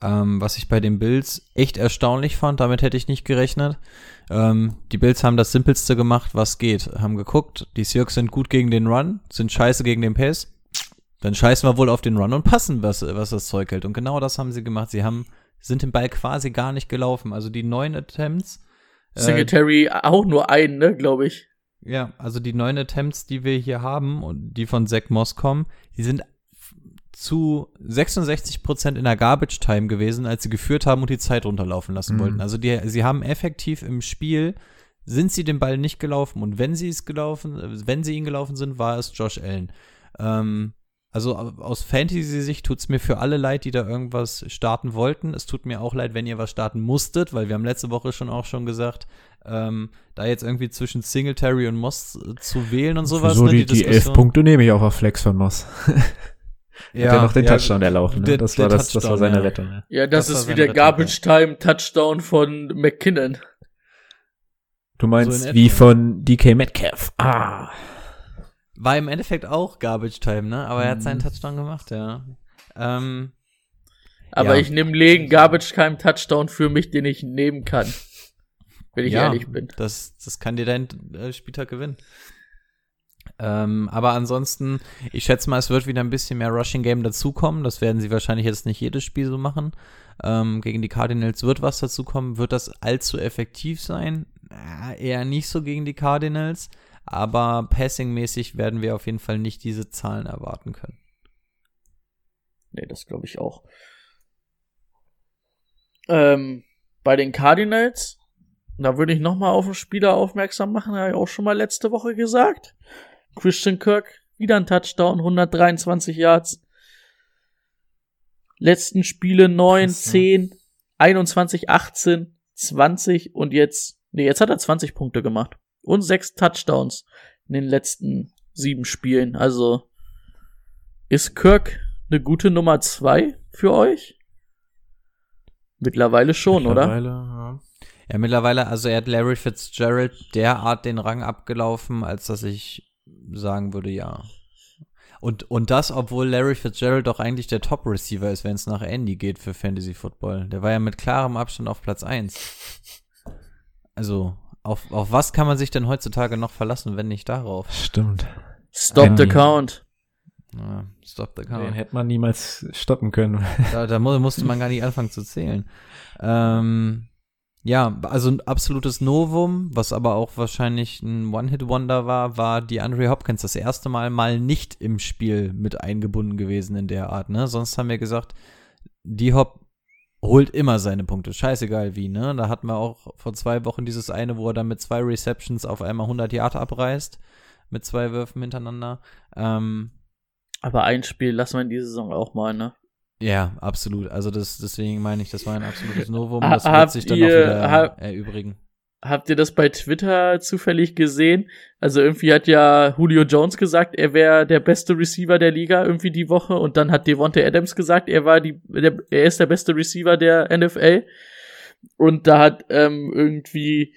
Ähm, was ich bei den Bills echt erstaunlich fand, damit hätte ich nicht gerechnet. Ähm, die Bills haben das Simpelste gemacht, was geht. Haben geguckt, die Seahawks sind gut gegen den Run, sind scheiße gegen den Pass. Dann scheißen wir wohl auf den Run und passen, was, was das Zeug hält. Und genau das haben sie gemacht. Sie haben, sind den Ball quasi gar nicht gelaufen. Also die neun Attempts. äh, Singletary auch nur einen, ne, glaube ich. ja, also die neun Attempts, die wir hier haben und die von Zach Moss kommen, die sind zu 66% in der Garbage Time gewesen, als sie geführt haben und die Zeit runterlaufen lassen Mhm. wollten. Also die, sie haben effektiv im Spiel sind sie den Ball nicht gelaufen und wenn sie es gelaufen, wenn sie ihn gelaufen sind, war es Josh Allen. Ähm, also aus Fantasy-Sicht tut es mir für alle leid, die da irgendwas starten wollten. Es tut mir auch leid, wenn ihr was starten musstet, weil wir haben letzte Woche schon auch schon gesagt, ähm, da jetzt irgendwie zwischen Singletary und Moss äh, zu wählen und sowas. so ne, die, die elf Diskussion. Punkte nehme ich auch auf Flex von Moss. Ja, <laughs> Hat ja noch den Touchdown erlaufen. Ne? der- das, war das, das war seine ja. Rettung. Ja. Ja, das, Das ist wie der Rettung, Garbage Time Touchdown von McKinnon. Du meinst So wie von DK Metcalf. Ah. War im Endeffekt auch Garbage Time, ne? Aber er hat seinen Mhm. Touchdown gemacht, ja. Ähm, Aber Ja. ich nehme Legen Garbage Time Touchdown für mich, den ich nehmen kann. Wenn ich ja, ehrlich bin. Das, das kann dir dein äh, Spieltag gewinnen. Ähm, aber ansonsten, ich schätze mal, es wird wieder ein bisschen mehr Rushing Game dazukommen. Das werden sie wahrscheinlich jetzt nicht jedes Spiel so machen. Ähm, gegen die Cardinals wird was dazukommen. Wird das allzu effektiv sein? Äh, eher nicht so gegen die Cardinals. Aber passingmäßig werden wir auf jeden Fall nicht diese Zahlen erwarten können. Nee, das glaube ich auch. Ähm, bei den Cardinals, da würde ich noch mal auf einen Spieler aufmerksam machen, habe ich auch schon mal letzte Woche gesagt. Christian Kirk, wieder ein Touchdown, 123 Yards. Letzten Spiele 9, Krass, ja. 10, 21, 18, 20 und jetzt, nee, jetzt hat er 20 Punkte gemacht. Und sechs Touchdowns in den letzten sieben Spielen. Also ist Kirk eine gute Nummer zwei für euch? Mittlerweile schon, oder? Mittlerweile, ja. Ja, mittlerweile, also er hat Larry Fitzgerald derart den Rang abgelaufen, als dass ich sagen würde, ja. Und, und das, obwohl Larry Fitzgerald doch eigentlich der Top-Receiver ist, wenn es nach Andy geht für Fantasy Football. Der war ja mit klarem Abstand auf Platz 1. Also, auf, auf was kann man sich denn heutzutage noch verlassen, wenn nicht darauf? Stimmt. Stop the count. Ja, stop the Den count. hätte man niemals stoppen können. <laughs> Da, da mu musste man gar nicht anfangen zu zählen. Ähm, ja, also ein absolutes Novum, was aber auch wahrscheinlich ein One-Hit-Wonder war, war die Andre Hopkins das erste Mal mal nicht im Spiel mit eingebunden gewesen in der Art, ne? Sonst haben wir gesagt, die Hop holt immer seine Punkte, scheißegal wie, ne? Da hatten wir auch vor zwei Wochen dieses eine, wo er dann mit zwei Receptions auf einmal 100 Yard abreißt, mit zwei Würfen hintereinander. Ähm, Aber ein Spiel lassen wir in dieser Saison auch mal, ne? Ja, absolut. Also das, deswegen meine ich, das war ein absolutes <laughs> Novum. Das wird sich dann auch wieder hab- erübrigen. Habt ihr das bei Twitter zufällig gesehen? Also irgendwie hat ja Julio Jones gesagt, er wäre der beste Receiver der Liga irgendwie die Woche und dann hat Devontae Adams gesagt, er war die, der, er ist der beste Receiver der NFL und da hat ähm, irgendwie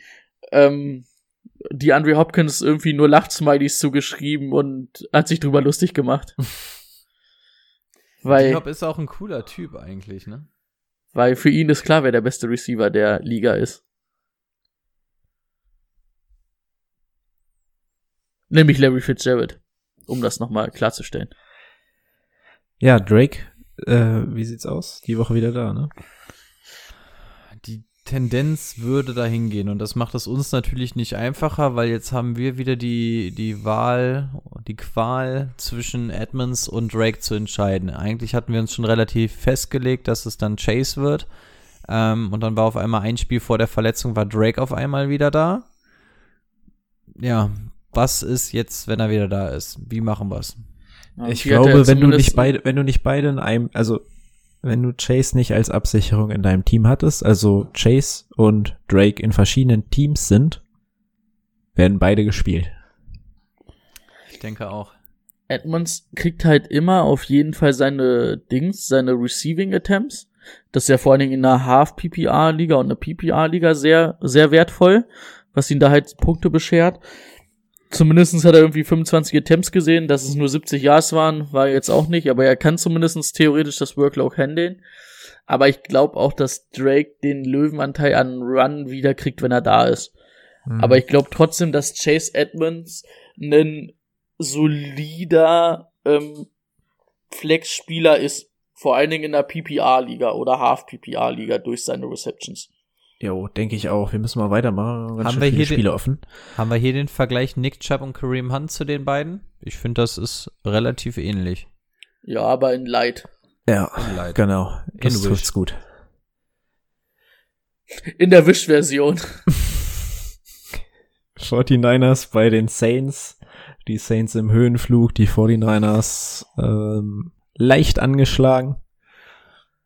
ähm, die Andre Hopkins irgendwie nur Lachtsmileys zugeschrieben und hat sich drüber lustig gemacht. <laughs> weil, Diop ist auch ein cooler Typ eigentlich, ne? weil für ihn ist klar, wer der beste Receiver der Liga ist. Nämlich Larry Fitzgerald. Um das nochmal klarzustellen. Ja, Drake, äh, wie sieht's aus? Die Woche wieder da, ne? Die Tendenz würde dahin gehen und das macht es uns natürlich nicht einfacher, weil jetzt haben wir wieder die, die Wahl, die Qual zwischen Edmonds und Drake zu entscheiden. Eigentlich hatten wir uns schon relativ festgelegt, dass es dann Chase wird. Ähm, und dann war auf einmal ein Spiel vor der Verletzung, war Drake auf einmal wieder da. Ja, was ist jetzt, wenn er wieder da ist? Wie machen wir's? Ich hat er glaube, wenn du nicht beide, wenn du nicht beide in einem, also wenn du Chase nicht als Absicherung in deinem Team hattest, also Chase und Drake in verschiedenen Teams sind, werden beide gespielt. Ich denke auch. Edmonds kriegt halt immer auf jeden Fall seine Dings, seine Receiving Attempts. Das ist ja vor allen Dingen in einer Half-PPR-Liga und einer PPR-Liga sehr, sehr wertvoll, was ihn da halt Punkte beschert. Zumindestens hat er irgendwie 25 Attempts gesehen, dass es nur 70 Yards waren, war jetzt auch nicht, aber er kann zumindestens theoretisch das Workload handeln. Aber ich glaube auch, dass Drake den Löwenanteil an Run wieder kriegt, wenn er da ist. Aber ich glaube trotzdem, dass Chase Edmonds ein solider ähm, Flex-Spieler ist. Vor allen Dingen in der PPR-Liga oder Half-PPR-Liga durch seine Receptions. Jo, denke ich auch. Wir müssen mal weitermachen. Ganz Haben schön wir viele hier den- Spiele offen. Haben wir hier den Vergleich Nick Chubb und Kareem Hunt zu den beiden? Ich finde, das ist relativ ähnlich. Ja, aber in Light. Ja, Leid. genau. Das In Wish. trifft's gut. In der Wish-Version. <laughs> 49ers bei den Saints. Die Saints im Höhenflug, die 49ers ähm, leicht angeschlagen.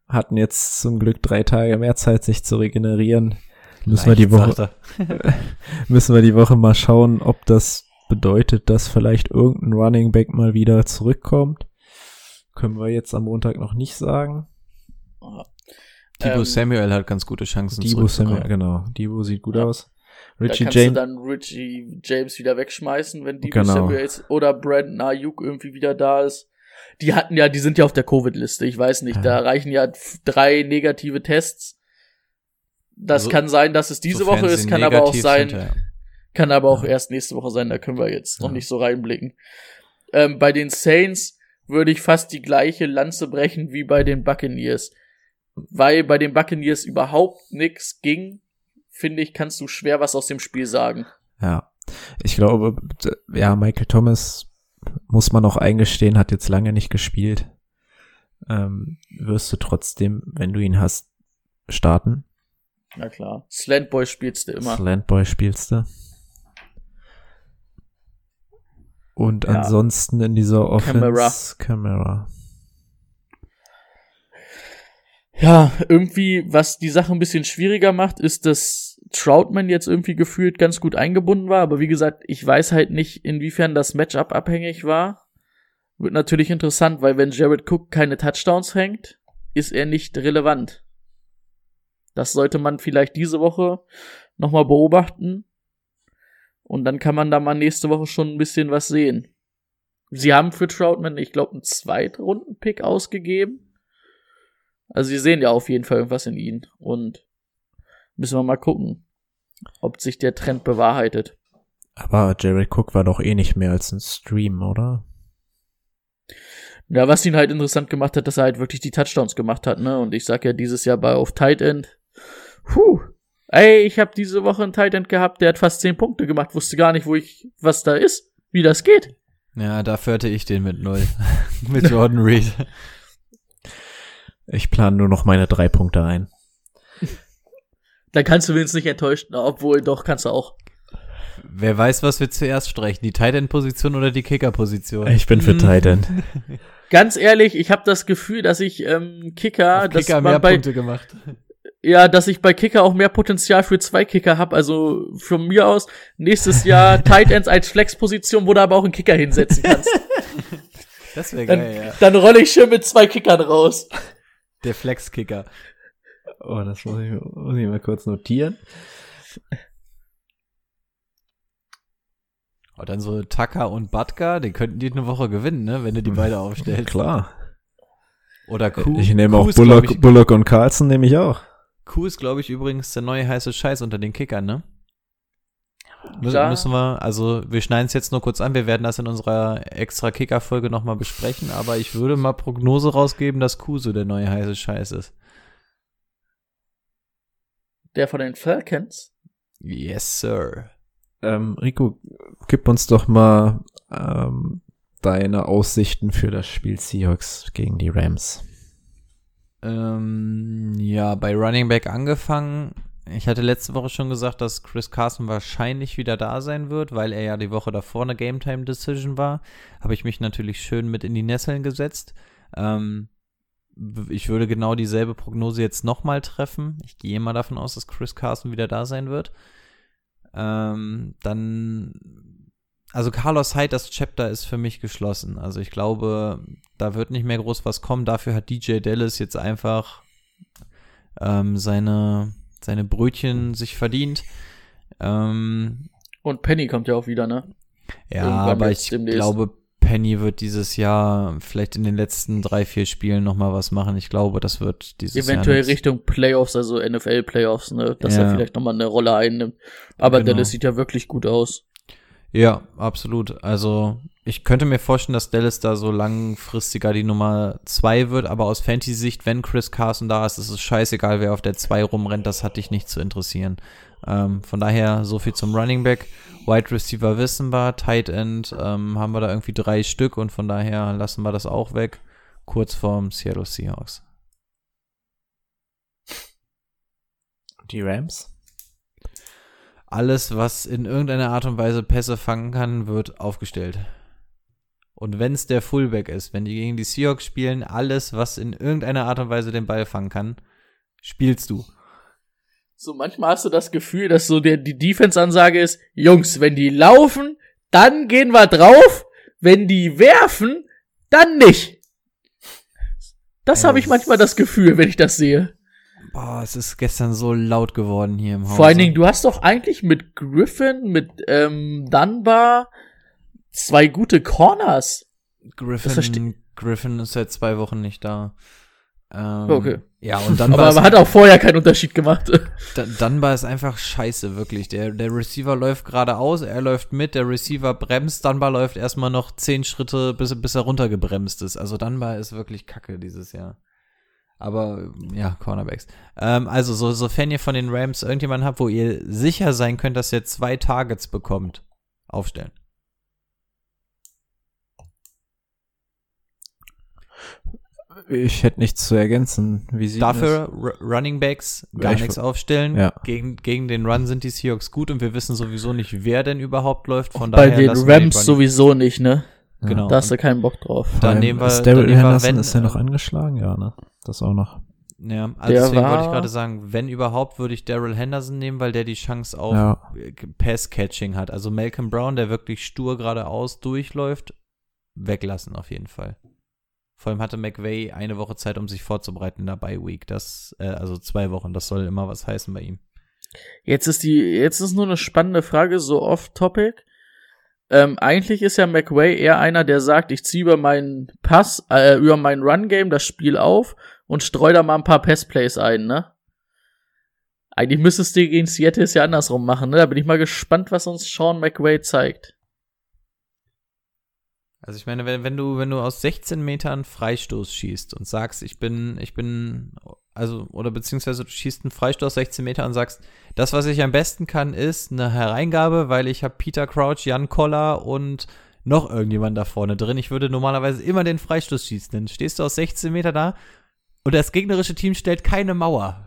Hatten jetzt zum Glück drei Tage mehr Zeit, sich zu regenerieren. Müssen wir die Woche, <laughs> müssen wir die Woche mal schauen, ob das bedeutet, dass vielleicht irgendein Running Back mal wieder zurückkommt. Können wir jetzt am Montag noch nicht sagen. Debo Ähm, Samuel hat ganz gute Chancen Debo zurückzukommen. Samuel, genau. Debo sieht gut Ja. aus. Richie da kannst James. du dann Richie James wieder wegschmeißen, wenn die Genau. Samuels oder Brandon Ayuk irgendwie wieder da ist. Die hatten ja, die sind ja auf der Covid-Liste. Ich weiß nicht, da reichen ja drei negative Tests. Das So- kann sein, dass es diese Woche ist, kann aber auch sein, sind, ja. kann aber auch erst nächste Woche sein. Da können wir jetzt noch nicht so reinblicken. Ähm, bei den Saints würde ich fast die gleiche Lanze brechen wie bei den Buccaneers. Weil bei den Buccaneers überhaupt nix ging, finde ich, kannst du schwer was aus dem Spiel sagen. Ja. Ich glaube, ja, Michael Thomas muss man auch eingestehen, hat jetzt lange nicht gespielt. Ähm, wirst du trotzdem, wenn du ihn hast, starten. Na klar. Slantboy spielst du immer. Slandboy spielst du. Und Ja. ansonsten in dieser Offense Camera. Ja, irgendwie, was die Sache ein bisschen schwieriger macht, ist, dass Troutman jetzt irgendwie gefühlt ganz gut eingebunden war. Aber wie gesagt, ich weiß halt nicht, inwiefern das Matchup abhängig war. Wird natürlich interessant, weil wenn Jared Cook keine Touchdowns fängt, ist er nicht relevant. Das sollte man vielleicht diese Woche nochmal beobachten. Und dann kann man da mal nächste Woche schon ein bisschen was sehen. Sie haben für Troutman, ich glaube, einen Zweitrunden-Pick ausgegeben. Also sie sehen ja auf jeden Fall irgendwas in ihn. Und müssen wir mal gucken, ob sich der Trend bewahrheitet. Aber Jared Cook war doch eh nicht mehr als ein Stream, oder? Ja, was ihn halt interessant gemacht hat, dass er halt wirklich die Touchdowns gemacht hat, ne? Und ich sag ja dieses Jahr bei auf Tight End. Puh. Ey, ich habe diese Woche einen Tight End gehabt, der hat fast 10 Punkte gemacht, wusste gar nicht, wo ich, was da ist, wie das geht. Ja, dafür hatte ich den mit null. <laughs> mit Jordan Reed. Ich plane nur noch meine drei Punkte ein. Da kannst du wenigstens nicht enttäuscht, na, obwohl doch kannst du auch. Wer weiß, was wir zuerst streichen, die Tight End Position oder die Kicker Position? Ich bin für Mm. Tight End. <laughs> Ganz ehrlich, ich habe das Gefühl, dass ich ähm, Kicker, Auf dass Kicker man mehr bei, Punkte gemacht. Ja, dass ich bei Kicker auch mehr Potenzial für zwei Kicker habe. Also von mir aus nächstes Jahr <laughs> Tight Ends als Flexposition, wo du aber auch einen Kicker hinsetzen kannst. Das wäre Dann, geil, ja. dann rolle ich schön mit zwei Kickern raus. Der Flex-Kicker. Oh, das muss ich, muss ich mal kurz notieren. Und Oh, dann so Tucker und Butker, die könnten die eine Woche gewinnen, ne, wenn du die beide aufstellst. Klar. Oder Kuh. Ich nehme Kuh auch Bullock, ich, Bullock und Carlson nehme ich auch. Kuh ist, glaube ich, übrigens der neue heiße Scheiß unter den Kickern, ne? Mü Klar. Müssen wir, also wir schneiden es jetzt nur kurz an, wir werden das in unserer extra Kicker-Folge nochmal besprechen, aber ich würde mal Prognose rausgeben, dass Kuh so der neue heiße Scheiß ist. Der von den Falcons. Yes, sir. Ähm, Rico, gib uns doch mal ähm, deine Aussichten für das Spiel Seahawks gegen die Rams. Ähm, ja, bei Running Back angefangen. Ich hatte letzte Woche schon gesagt, dass Chris Carson wahrscheinlich wieder da sein wird, weil er ja die Woche davor eine Game Time Decision war. Habe ich mich natürlich schön mit in die Nesseln gesetzt. Ähm, ich würde genau dieselbe Prognose jetzt nochmal treffen. Ich gehe mal davon aus, dass Chris Carson wieder da sein wird. Ähm, dann, also Carlos Hyde, das Chapter ist für mich geschlossen. Also ich glaube, da wird nicht mehr groß was kommen. Dafür hat DJ Dallas jetzt einfach ähm, seine, seine Brötchen sich verdient. Ähm, Und Penny kommt ja auch wieder, ne? ja, Irgendwann aber ich glaube, Penny wird dieses Jahr vielleicht in den letzten drei, vier Spielen nochmal was machen. Ich glaube, das wird dieses Eventuell Jahr nix. Richtung Playoffs, also NFL-Playoffs, ne? Dass Ja. er vielleicht nochmal eine Rolle einnimmt. Aber Genau. Dallas sieht ja wirklich gut aus. Ja, absolut. Also ich könnte mir vorstellen, dass Dallas da so langfristiger die Nummer zwei wird, aber aus Fantasy-Sicht, wenn Chris Carson da ist, ist es scheißegal, wer auf der zwei rumrennt, das hat dich nicht zu interessieren. Ähm, von daher so viel zum Running Back. Wide Receiver wissen wir, Tight End ähm, haben wir da irgendwie drei Stück und von daher lassen wir das auch weg. Kurz vorm Seattle Seahawks. Die Rams? Alles, was in irgendeiner Art und Weise Pässe fangen kann, wird aufgestellt. Und wenn es der Fullback ist, wenn die gegen die Seahawks spielen, alles, was in irgendeiner Art und Weise den Ball fangen kann, spielst du. So manchmal hast du das Gefühl, dass so der, die Defense-Ansage ist, Jungs, wenn die laufen, dann gehen wir drauf, wenn die werfen, dann nicht. Das Ja, habe ich manchmal das Gefühl, wenn ich das sehe. Boah, es ist gestern so laut geworden hier im Haus. Vor allen Dingen, du hast doch eigentlich mit Griffin, mit ähm, Dunbar zwei gute Corners. Griffin, Griffin ist seit zwei Wochen nicht da. Ähm, Okay. Ja, und dann <laughs> Aber man hat auch vorher keinen Unterschied gemacht. Dan- Dunbar ist einfach scheiße, wirklich. Der, der Receiver läuft geradeaus, er läuft mit, der Receiver bremst, Dunbar läuft erstmal noch zehn Schritte, bis, bis er runtergebremst ist. Also Dunbar ist wirklich kacke dieses Jahr. Aber ja, Cornerbacks. Ähm, also, so, sofern ihr von den Rams irgendjemanden habt, wo ihr sicher sein könnt, dass ihr zwei Targets bekommt, aufstellen. Ich hätte nichts zu ergänzen. Wie sieht Dafür Running Backs gar Ich- nichts aufstellen. Ja. Gegen, gegen den Run sind die Seahawks gut und wir wissen sowieso nicht, wer denn überhaupt läuft. Von Bei daher den lassen wir Rams Running- sowieso nicht, ne? Genau. Da hast du keinen Bock drauf. Dann nehmen wir- Daryl Henderson, wenn, ist er noch angeschlagen? Ja, ne? Das auch noch. Ja, also Der deswegen wollte ich gerade sagen, wenn überhaupt, würde ich Daryl Henderson nehmen, weil der die Chance auf Ja. äh, Pass-Catching hat. Also Malcolm Brown, der wirklich stur geradeaus durchläuft, weglassen auf jeden Fall. Vor allem hatte McVay eine Woche Zeit, um sich vorzubereiten in der Bye-Week. Das, äh, also zwei Wochen, das soll immer was heißen bei ihm. Jetzt ist die, jetzt ist nur eine spannende Frage, so off-topic. Ähm, eigentlich ist ja McWay eher einer, der sagt, ich ziehe über meinen Pass, äh, über mein Run-Game das Spiel auf und streue da mal ein paar Pass-Plays ein, ne? Eigentlich müsstest du gegen Seattle es ja andersrum machen, ne? Da bin ich mal gespannt, was uns Sean McWay zeigt. Also ich meine, wenn, wenn du, wenn du aus 16 Metern Freistoß schießt und sagst, ich bin, ich bin, also, oder beziehungsweise du schießt einen Freistoß aus 16 Meter und sagst, das, was ich am besten kann, ist eine Hereingabe, weil ich habe Peter Crouch, Jan Koller und noch irgendjemand da vorne drin. Ich würde normalerweise immer den Freistoß schießen. Dann stehst du aus 16 Meter da und das gegnerische Team stellt keine Mauer.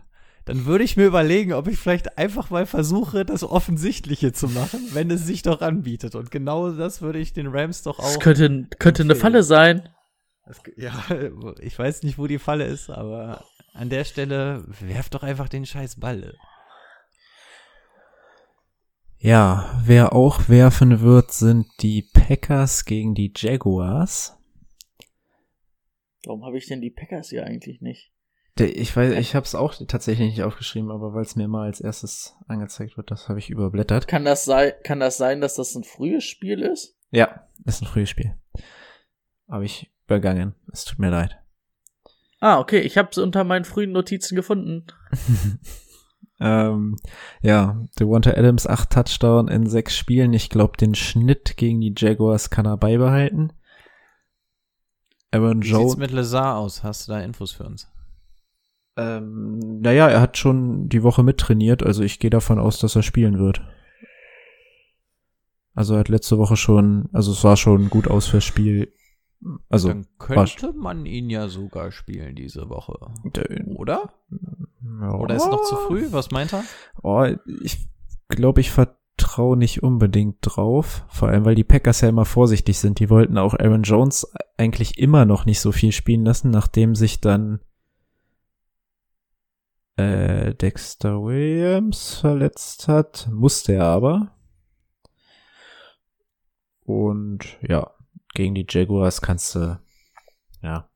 Dann würde ich mir überlegen, ob ich vielleicht einfach mal versuche, das Offensichtliche zu machen, wenn es sich doch anbietet. Und genau das würde ich den Rams doch auch. Das könnte, könnte eine. Falle sein. Das, ja, <laughs> ich weiß nicht, wo die Falle ist, aber an der Stelle werft doch einfach den scheiß Ball. Ja, wer auch werfen wird, sind die Packers gegen die Jaguars. Warum habe ich denn die Packers hier eigentlich nicht? Ich weiß, ich habe es auch tatsächlich nicht aufgeschrieben, aber weil es mir mal als erstes angezeigt wird, das habe ich überblättert. Kann das sein, kann das sein, dass das ein frühes Spiel ist? Ja, ist ein frühes Spiel. Habe ich übergangen. Es tut mir leid. Ah, okay, ich habe es unter meinen frühen Notizen gefunden. <laughs> ähm, ja, Devonta Adams acht Touchdown in sechs Spielen. Ich glaube, den Schnitt gegen die Jaguars kann er beibehalten. Aaron Wie sieht's Jones. mit Lazar aus? Hast du da Infos für uns? Ähm, naja, er hat schon die Woche mittrainiert, also ich gehe davon aus, dass er spielen wird. Also er hat letzte Woche schon, also es sah schon gut aus fürs Spiel. Also, Dann könnte man ihn ja sogar spielen diese Woche. Oder? ja. Oder ist noch zu früh? Was meint er? Oh, ich glaube, ich vertraue nicht unbedingt drauf. Vor allem, weil die Packers ja immer vorsichtig sind. Die wollten auch Aaron Jones eigentlich immer noch nicht so viel spielen lassen, nachdem sich dann äh, Dexter Williams verletzt hat. Musste er aber. Und ja, gegen die Jaguars kannst du, ja,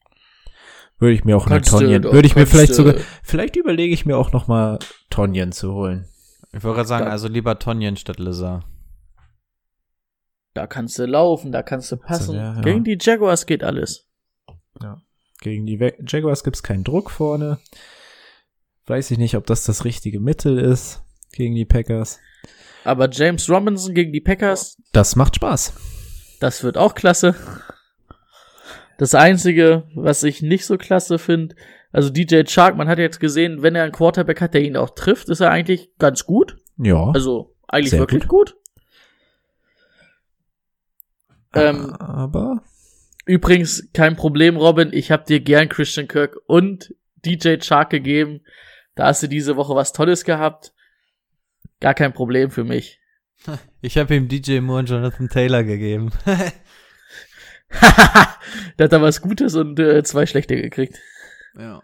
würde ich mir auch eine Kannst Tonjen, doch, würde ich mir vielleicht sogar, vielleicht überlege ich mir auch noch mal Tonjen zu holen. Ich wollte gerade sagen, Da- also lieber Tonjen statt Lazar. Da kannst du laufen, da kannst du passen. ja, ja. Gegen die Jaguars geht alles. Gegen die We- Jaguars gibt's keinen Druck vorne. Weiß ich nicht, ob das das richtige Mittel ist gegen die Packers. Aber James Robinson gegen die Packers, Das macht Spaß. das wird auch klasse. Das Einzige, was ich nicht so klasse finde, also DJ Chark, man hat jetzt gesehen, wenn er einen Quarterback hat, der ihn auch trifft, ist er eigentlich ganz gut. Ja. Also eigentlich wirklich gut. Ah. ähm, aber Übrigens, kein Problem, Robin. Ich habe dir gern Christian Kirk und DJ Chark gegeben. Da hast du diese Woche was Tolles gehabt. Gar kein Problem für mich. <laughs> Ich habe ihm DJ Moore und Jonathan Taylor gegeben. <laughs> Der hat da was Gutes und äh, zwei schlechte gekriegt. ja.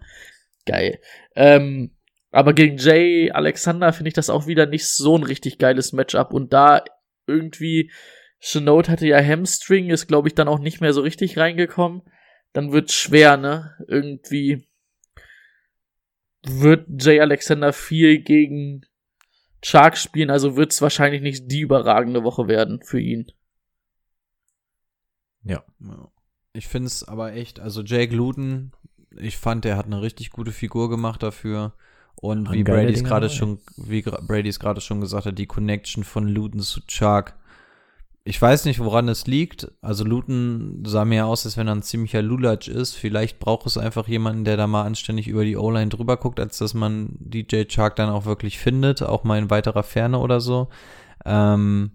Geil. Ähm, aber gegen Jay Alexander finde ich das auch wieder nicht so ein richtig geiles Matchup. Und da irgendwie, Chenault hatte ja Hamstring, ist glaube ich dann auch nicht mehr so richtig reingekommen. Dann wird schwer, ne? Irgendwie wird Jay Alexander viel gegen Chark spielen, also wird es wahrscheinlich nicht die überragende Woche werden für ihn. Ja. Ich finde es aber echt, also Jake Luton, ich fand, der hat eine richtig gute Figur gemacht dafür. Und Waren wie Dinger gerade schon, wie gra- Brady's gerade schon gesagt hat, die Connection von Luton zu Chark. Ich weiß nicht, woran es liegt. Also Luton sah mir aus, als wenn er ein ziemlicher Lulatsch ist. Vielleicht braucht es einfach jemanden, der da mal anständig über die O-Line drüber guckt, als dass man DJ Chark dann auch wirklich findet, auch mal in weiterer Ferne oder so. Ähm,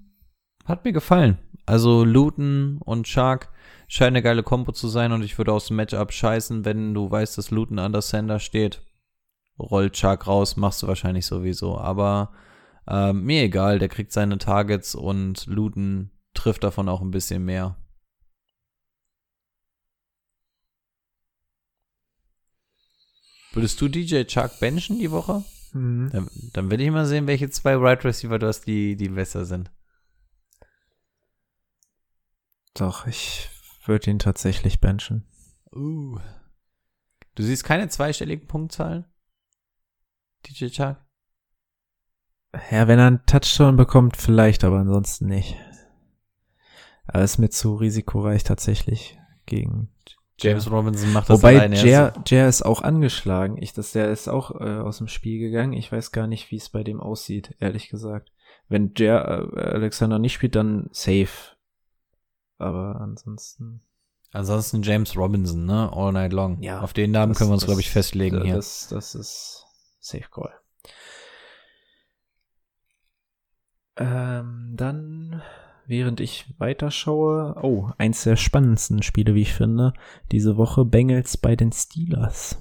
hat mir gefallen. Also Luton und Chark scheint eine geile Kombo zu sein und ich würde aus dem Matchup scheißen, wenn du weißt, dass Luton an der Sender steht. Rollt Chark raus, machst du wahrscheinlich sowieso. Aber ähm, mir egal, der kriegt seine Targets und Luton trifft davon auch ein bisschen mehr. Würdest du DJ Chark benchen die Woche? Mhm. Dann, dann will ich mal sehen, welche zwei Right Receiver du hast, die, die besser sind. Doch, ich würde ihn tatsächlich benchen. Uh. Du siehst keine zweistelligen Punktzahlen? DJ Chark? Ja, wenn er einen Touchdown bekommt, vielleicht, aber ansonsten nicht. Aber ist mir zu risikoreich tatsächlich gegen. James Robinson macht das Wobei alleine. Jer, Jer ist auch angeschlagen. Ich, das, der ist auch äh, aus dem Spiel gegangen. Ich weiß gar nicht, wie es bei dem aussieht, ehrlich gesagt. Wenn Jer äh, Alexander nicht spielt, dann safe. Aber ansonsten. Ansonsten James Robinson, ne? All night long. Ja, Auf den Namen das- können wir uns, glaube ich, festlegen das, hier. Das, das ist safe call. Ähm, dann, während ich weiterschaue, oh, eins der spannendsten Spiele, wie ich finde, diese Woche Bengals bei den Steelers.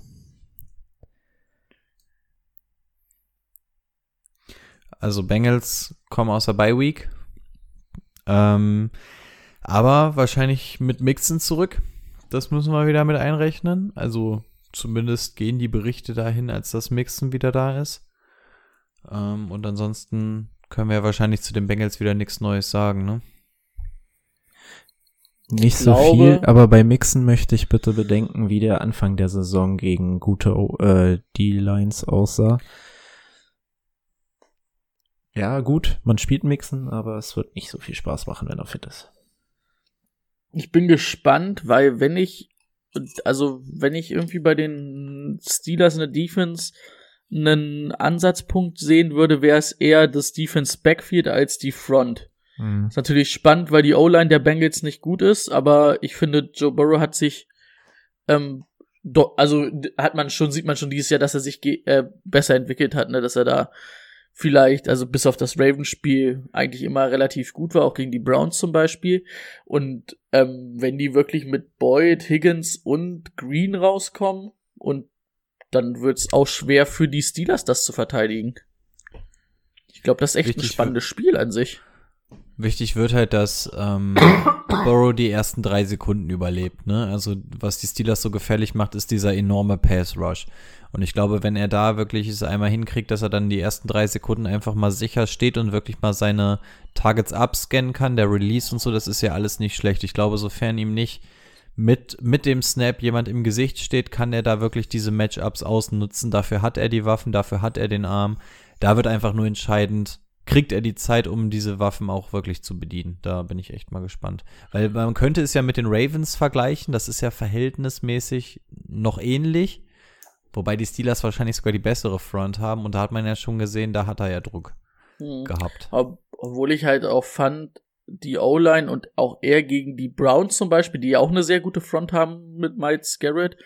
Also Bengals kommen aus der Bye Week. Ähm, aber wahrscheinlich mit Mixen zurück. Das müssen wir wieder mit einrechnen. Also zumindest gehen die Berichte dahin, als das Mixen wieder da ist. Ähm, und ansonsten können wir ja wahrscheinlich zu den Bengals wieder nichts Neues sagen, ne? Nicht so glaube- viel, aber bei Mixen möchte ich bitte bedenken, wie der Anfang der Saison gegen gute äh, D-Lines aussah. Ja, gut, man spielt Mixen, aber es wird nicht so viel Spaß machen, wenn er fit ist. Ich bin gespannt, weil wenn ich, also wenn ich irgendwie bei den Steelers in der Defense einen Ansatzpunkt sehen würde, wäre es eher das Defense Backfield als die Front. Ist natürlich spannend, weil die O-Line der Bengals nicht gut ist, aber ich finde, Joe Burrow hat sich, ähm, do, also hat man schon, sieht man schon dieses Jahr, dass er sich äh, besser entwickelt hat, ne, dass er da vielleicht, also bis auf das Ravens-Spiel eigentlich immer relativ gut war, auch gegen die Browns zum Beispiel. Und ähm, wenn die wirklich mit Boyd, Higgins und Green rauskommen, und dann wird's auch schwer für die Steelers, das zu verteidigen. Ich glaube, das ist echt ein Wichtig spannendes Spiel an sich. Wichtig wird halt, dass ähm, <coughs> Burrow die ersten drei Sekunden überlebt. Ne? Also was die Steelers so gefährlich macht, ist dieser enorme Pass Rush. Und ich glaube, wenn er da wirklich es einmal hinkriegt, dass er dann die ersten drei Sekunden einfach mal sicher steht und wirklich mal seine Targets abscannen kann, der Release und so, das ist ja alles nicht schlecht. Ich glaube, sofern ihm nicht mit, mit dem Snap jemand im Gesicht steht, kann er da wirklich diese Matchups ausnutzen. Dafür hat er die Waffen, dafür hat er den Arm. Da wird einfach nur entscheidend, kriegt er die Zeit, um diese Waffen auch wirklich zu bedienen. Da bin ich echt mal gespannt. Weil man könnte es ja mit den Ravens vergleichen, das ist ja verhältnismäßig noch ähnlich. Wobei die Steelers wahrscheinlich sogar die bessere Front haben und da hat man ja schon gesehen, da hat er ja Druck Mhm. gehabt. Ob, obwohl ich halt auch fand, die O-Line und auch er gegen die Browns zum Beispiel, die ja auch eine sehr gute Front haben mit Miles Garrett,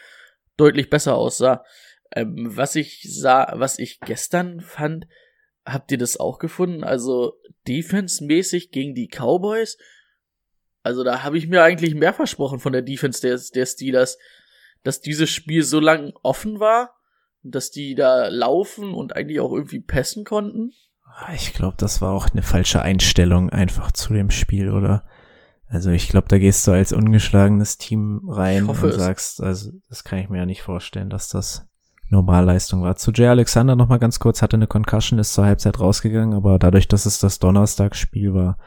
deutlich besser aussah. Ähm, was ich sah, was ich gestern fand, habt ihr das auch gefunden? Also defense-mäßig gegen die Cowboys? Also da habe ich mir eigentlich mehr versprochen von der Defense der, der Steelers, dass dieses Spiel so lang offen war, dass die da laufen und eigentlich auch irgendwie passen konnten. Ah, Ich glaube, das war auch eine falsche Einstellung einfach zu dem Spiel, oder? Also ich glaube, da gehst du als ungeschlagenes Team rein hoffe und sagst, also das kann ich mir ja nicht vorstellen, dass das Normalleistung war. Zu Jay Alexander noch mal ganz kurz, hatte eine Concussion, ist zur Halbzeit rausgegangen, aber dadurch, dass es das Donnerstagsspiel war,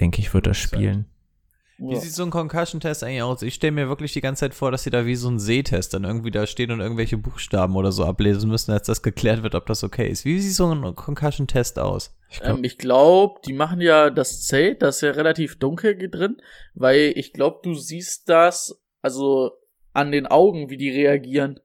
denke ich, wird er spielen. Wie Ja. sieht so ein Concussion-Test eigentlich aus? Ich stelle mir wirklich die ganze Zeit vor, dass sie da wie so ein Sehtest dann irgendwie da stehen und irgendwelche Buchstaben oder so ablesen müssen, als das geklärt wird, ob das okay ist. Wie sieht so ein Concussion-Test aus? Ich glaub, Ähm, ich glaube, die machen ja das Zelt, das ist ja relativ dunkel drin, weil ich glaube, du siehst das, also an den Augen, wie die reagieren.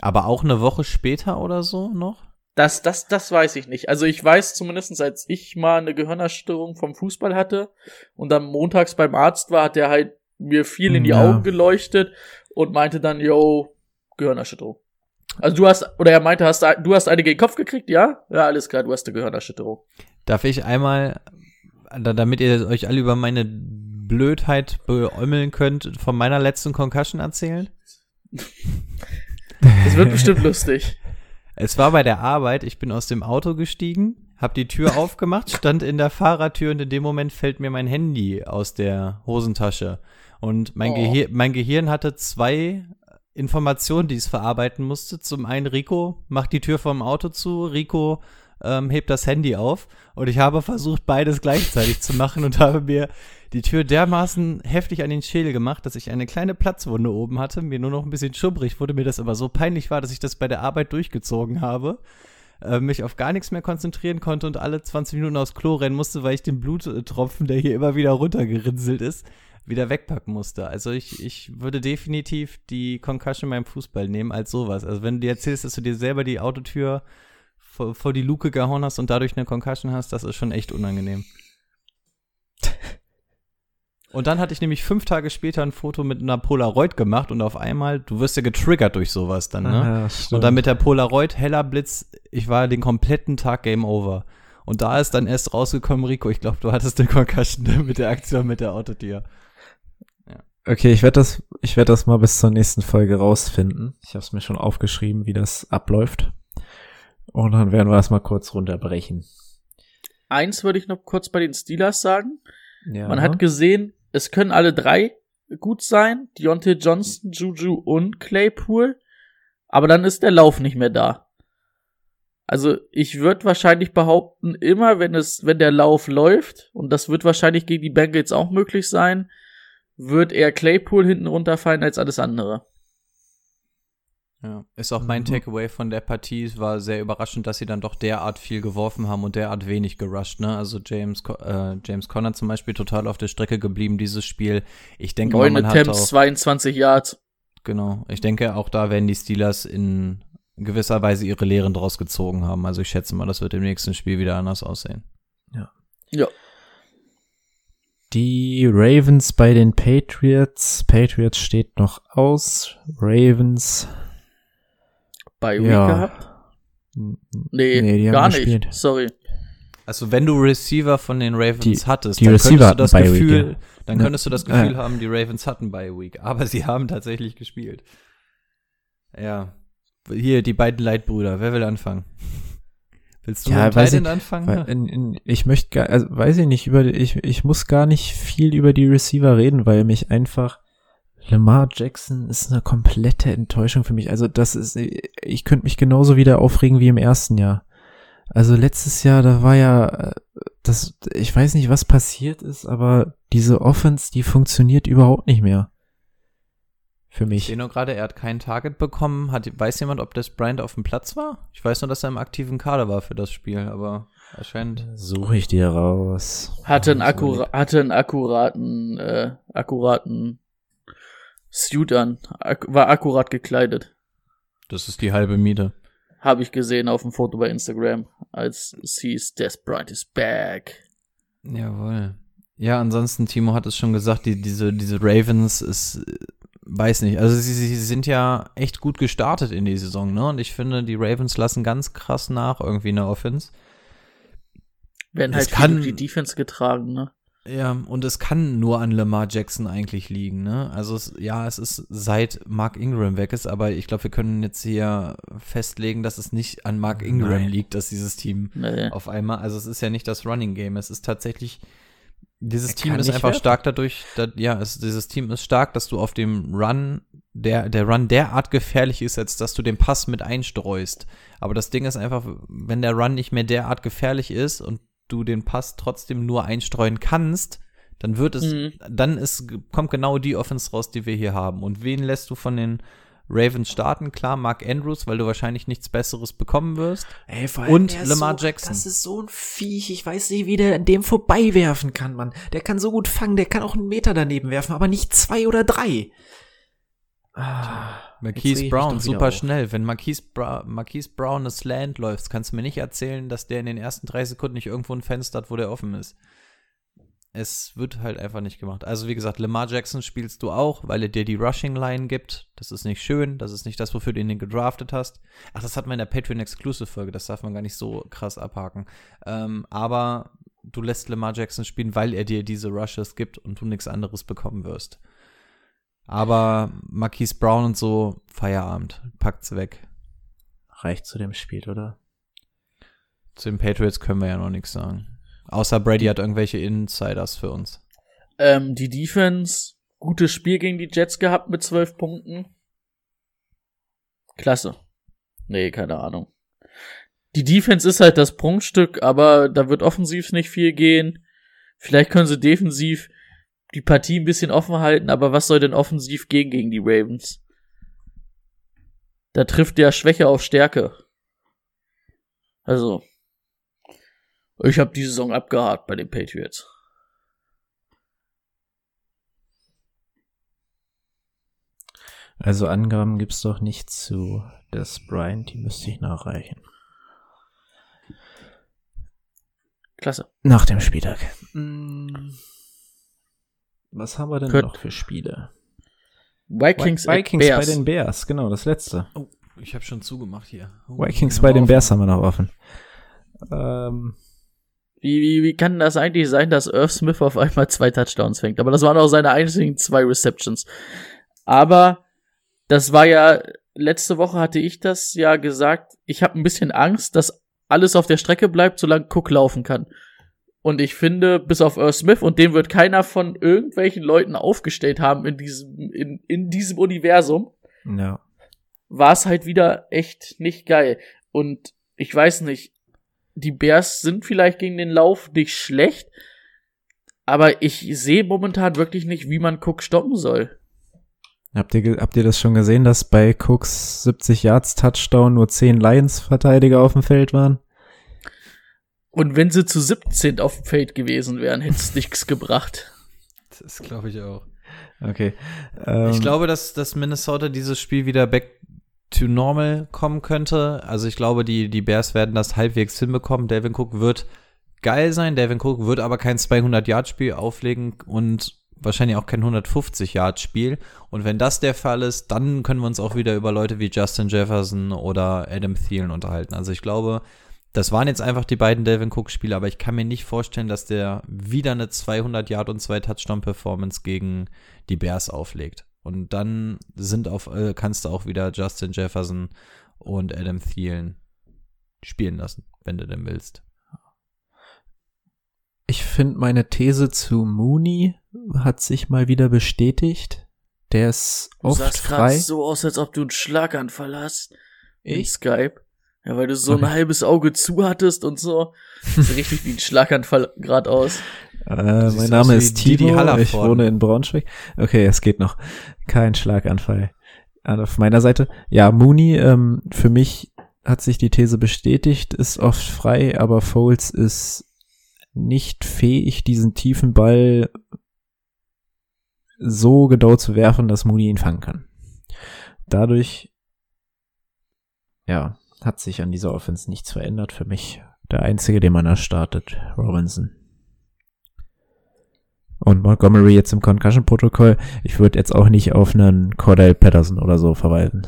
Aber auch eine Woche später oder so noch? Das, das, das weiß ich nicht. Also ich weiß zumindest, als ich mal eine Gehirnerschütterung vom Fußball hatte und dann montags beim Arzt war, hat der halt mir viel in die Ja. Augen geleuchtet und meinte dann, yo, Gehirnerschütterung. Also du hast, oder er meinte, hast, du hast einige in den Kopf gekriegt, ja? Ja, alles klar, du hast eine Gehirnerschütterung. Darf ich einmal, da- damit ihr euch alle über meine Blödheit beäumeln könnt, von meiner letzten Concussion erzählen? <laughs> Das wird bestimmt lustig. Es war bei der Arbeit, ich bin aus dem Auto gestiegen, hab die Tür aufgemacht, stand in der Fahrertür und in dem Moment fällt mir mein Handy aus der Hosentasche. Und mein, Oh. Gehir mein Gehirn hatte zwei Informationen, die es verarbeiten musste. Zum einen, Rico macht die Tür vom Auto zu, Rico ähm, hebt das Handy auf und ich habe versucht, beides gleichzeitig zu machen und habe mir die Tür dermaßen heftig an den Schädel gemacht, dass ich eine kleine Platzwunde oben hatte, mir nur noch ein bisschen schubbrig wurde, mir das aber so peinlich war, dass ich das bei der Arbeit durchgezogen habe, äh, mich auf gar nichts mehr konzentrieren konnte und alle 20 Minuten aufs Klo rennen musste, weil ich den Bluttropfen, der hier immer wieder runtergerinselt ist, wieder wegpacken musste. Also ich, ich würde definitiv die Concussion beim Fußball nehmen als sowas. Also wenn du dir erzählst, dass du dir selber die Autotür vor, vor die Luke gehauen hast und dadurch eine Concussion hast, das ist schon echt unangenehm. Und dann hatte ich nämlich fünf Tage später ein Foto mit einer Polaroid gemacht und auf einmal, du wirst ja getriggert durch sowas dann, ne? Ja. Und dann mit der Polaroid, heller Blitz, ich war den kompletten Tag Game Over. Und da ist dann erst rausgekommen, Rico, ich glaube, du hattest eine Concussion ne, mit der Aktion mit der Autotür. Okay, ich werde das, ich werde das mal bis zur nächsten Folge rausfinden. Ich habe es mir schon aufgeschrieben, wie das abläuft. Und dann werden wir das mal kurz runterbrechen. Eins würde ich noch kurz bei den Steelers sagen. Ja. Man hat gesehen, es können alle drei gut sein. Deontay Johnson, Juju und Claypool. Aber dann ist der Lauf nicht mehr da. Also ich würde wahrscheinlich behaupten, immer wenn es, wenn der Lauf läuft, und das wird wahrscheinlich gegen die Bengals auch möglich sein, wird eher Claypool hinten runterfallen als alles andere. Ja. Ist auch mein Mhm. Takeaway von der Partie. Es war sehr überraschend, dass sie dann doch derart viel geworfen haben und derart wenig gerusht. Ne? Also James, äh, James Conner zum Beispiel total auf der Strecke geblieben, dieses Spiel. Ich denke Neun man hat Attempts, auch, 22 Yards. genau. Ich denke, auch da werden die Steelers in gewisser Weise ihre Lehren draus gezogen haben. Also ich schätze mal, das wird im nächsten Spiel wieder anders aussehen. Ja. Die Ravens bei den Patriots. Patriots steht noch aus. Ravens. Bei Week Ja. gehabt? Nee, Nee, die haben gar gespielt. nicht. Sorry. Also wenn du Receiver von den Ravens Die- hattest, die dann Receiver könntest du das Bye Week, Gefühl, ja. dann Ja. könntest du das Gefühl Ja. haben, die Ravens hatten bei Week, aber sie haben tatsächlich gespielt. Ja. Hier die beiden Leitbrüder, wer will anfangen? Willst du Ja, mit dem weiß Titan ich- anfangen? Weil in, in, ich möchte gar, also weiß ich nicht, über ich, ich muss gar nicht viel über die Receiver reden, weil mich einfach Lamar Jackson ist eine komplette Enttäuschung für mich. Also das ist, ich könnte mich genauso wieder aufregen wie im ersten Jahr. Also letztes Jahr, da war ja, das, ich weiß nicht, was passiert ist, aber diese Offense, die funktioniert überhaupt nicht mehr. Für Ich mich. sehe nur gerade, er hat kein Target bekommen. Hat, weiß jemand, ob das Bryant auf dem Platz war? Ich weiß nur, dass er im aktiven Kader war für das Spiel, aber erscheint. Suche ich dir raus. Hatte einen, So akkura hatte einen akkuraten, äh, akkuraten Suit an. Ak war akkurat gekleidet. Das ist die halbe Miete. Habe ich gesehen auf dem Foto bei Instagram, als es hieß, Des Bryant is back. Jawohl. Ja, ansonsten, Timo hat es schon gesagt, die, diese, diese Ravens ist, weiß nicht, also sie, sie sind ja echt gut gestartet in die Saison, ne? Und ich finde, die Ravens lassen ganz krass nach irgendwie in der Offense. Werden halt kann- durch die Defense getragen, ne? Ja, und es kann nur an Lamar Jackson eigentlich liegen, ne? Also es, ja, es ist seit Mark Ingram weg ist, aber ich glaube, wir können jetzt hier festlegen, dass es nicht an Mark Ingram Nein. liegt, dass dieses Team Nee. auf einmal, also es ist ja nicht das Running Game, es ist tatsächlich dieses Er Team ist einfach werfen. stark dadurch, da, ja, es, dieses Team ist stark, dass du auf dem Run der der Run derart gefährlich ist, als dass du den Pass mit einstreust. Aber das Ding ist einfach, wenn der Run nicht mehr derart gefährlich ist und du den Pass trotzdem nur einstreuen kannst, dann wird es, Mhm. dann ist, kommt genau die Offense raus, die wir hier haben. Und wen lässt du von den Ravens starten? Klar, Mark Andrews, weil du wahrscheinlich nichts Besseres bekommen wirst. Ey, vor Und der ist Lamar so, Jackson. Das ist so ein Viech. Ich weiß nicht, wie der an dem vorbeiwerfen kann, Mann. Der kann so gut fangen, der kann auch einen Meter daneben werfen, aber nicht zwei oder drei. Ah, Marquise Brown, super auf. schnell. Wenn Marquise, Bra Marquise Brown eine Slant läuft, kannst du mir nicht erzählen, dass der in den ersten drei Sekunden nicht irgendwo ein Fenster hat, wo der offen ist. Es wird halt einfach nicht gemacht. Also wie gesagt, Lamar Jackson spielst du auch, weil er dir die Rushing Line gibt. Das ist nicht schön. Das ist nicht das, wofür du ihn gedraftet hast. Ach, das hat man in der Patreon Exclusive Folge. Das darf man gar nicht so krass abhaken. Ähm, aber du lässt Lamar Jackson spielen, weil er dir diese Rushes gibt und du nichts anderes bekommen wirst. Aber Marquise Brown und so, Feierabend, packt's weg. Reicht zu dem Spiel, oder? Zu den Patriots können wir ja noch nichts sagen. Außer Brady hat irgendwelche Insiders für uns. Ähm, die Defense, gutes Spiel gegen die Jets gehabt mit zwölf Punkten. Klasse. Nee, keine Ahnung. Die Defense ist halt das Prunkstück, aber da wird offensiv nicht viel gehen. Vielleicht können sie defensiv die Partie ein bisschen offen halten, aber was soll denn offensiv gehen gegen die Ravens? Da trifft der Schwäche auf Stärke. Also, ich habe die Saison abgehakt bei den Patriots. Also Angaben gibt's doch nicht zu des Bryant, die müsste ich nachreichen. Klasse. Nach dem Spieltag. Mm. Was haben wir denn Kurt. noch für Spiele? Vikings, at Vikings Bears. bei den Bears, genau, das letzte. Oh, ich habe schon zugemacht hier. Oh, Vikings bei den. Bears haben wir noch offen. Ähm, Wie, wie, wie kann das eigentlich sein, dass Irv Smith auf einmal zwei Touchdowns fängt? Aber das waren auch seine einzigen zwei Receptions. Aber das war ja, letzte Woche hatte ich das ja gesagt, ich habe ein bisschen Angst, dass alles auf der Strecke bleibt, solange Cook laufen kann. Und ich finde, bis auf Irv Smith, und den wird keiner von irgendwelchen Leuten aufgestellt haben in diesem, in, in diesem Universum, ja. war es halt wieder echt nicht geil. Und ich weiß nicht, die Bears sind vielleicht gegen den Lauf nicht schlecht, aber ich sehe momentan wirklich nicht, wie man Cook stoppen soll. Habt ihr, habt ihr das schon gesehen, dass bei Cooks 70 Yards Touchdown nur 10 Lions-Verteidiger auf dem Feld waren? Und wenn sie zu 17 auf dem Feld gewesen wären, hätte es nichts gebracht. Das glaube ich auch. Okay. Ähm, Ich glaube, dass, dass Minnesota dieses Spiel wieder back to normal kommen könnte. Also ich glaube, die, die Bears werden das halbwegs hinbekommen. Devin Cook wird geil sein. Devin Cook wird aber kein 200-Yard-Spiel auflegen und wahrscheinlich auch kein 150-Yard-Spiel. Und wenn das der Fall ist, dann können wir uns auch wieder über Leute wie Justin Jefferson oder Adam Thielen unterhalten. Also ich glaube, das waren jetzt einfach die beiden Delvin Cook-Spiele, aber ich kann mir nicht vorstellen, dass der wieder eine 200 Yard und zwei Touchdown-Performance gegen die Bears auflegt. Und dann sind auf, äh, kannst du auch wieder Justin Jefferson und Adam Thielen spielen lassen, wenn du denn willst. Ich finde, meine These zu Mooney hat sich mal wieder bestätigt. Der ist Du oft sahst frei. gerade so aus, als ob du einen Schlaganfall hast. In Ich? Skype. Ja, weil du so Okay. ein halbes Auge zu hattest und so. Sieht <laughs> richtig wie ein Schlaganfall gerade aus. Äh, mein Name ist Timo, Hallervorden. ich wohne in Braunschweig. Okay, es geht noch. Kein Schlaganfall. Auf meiner Seite. Ja, Mooney, ähm, für mich hat sich die These bestätigt, ist oft frei, aber Foles ist nicht fähig, diesen tiefen Ball so genau zu werfen, dass Mooney ihn fangen kann. Dadurch, ja, hat sich an dieser Offense nichts verändert für mich. Der einzige, den man da startet, Robinson. Und Montgomery jetzt im Concussion-Protokoll. Ich würde jetzt auch nicht auf einen Cordell Patterson oder so verweisen.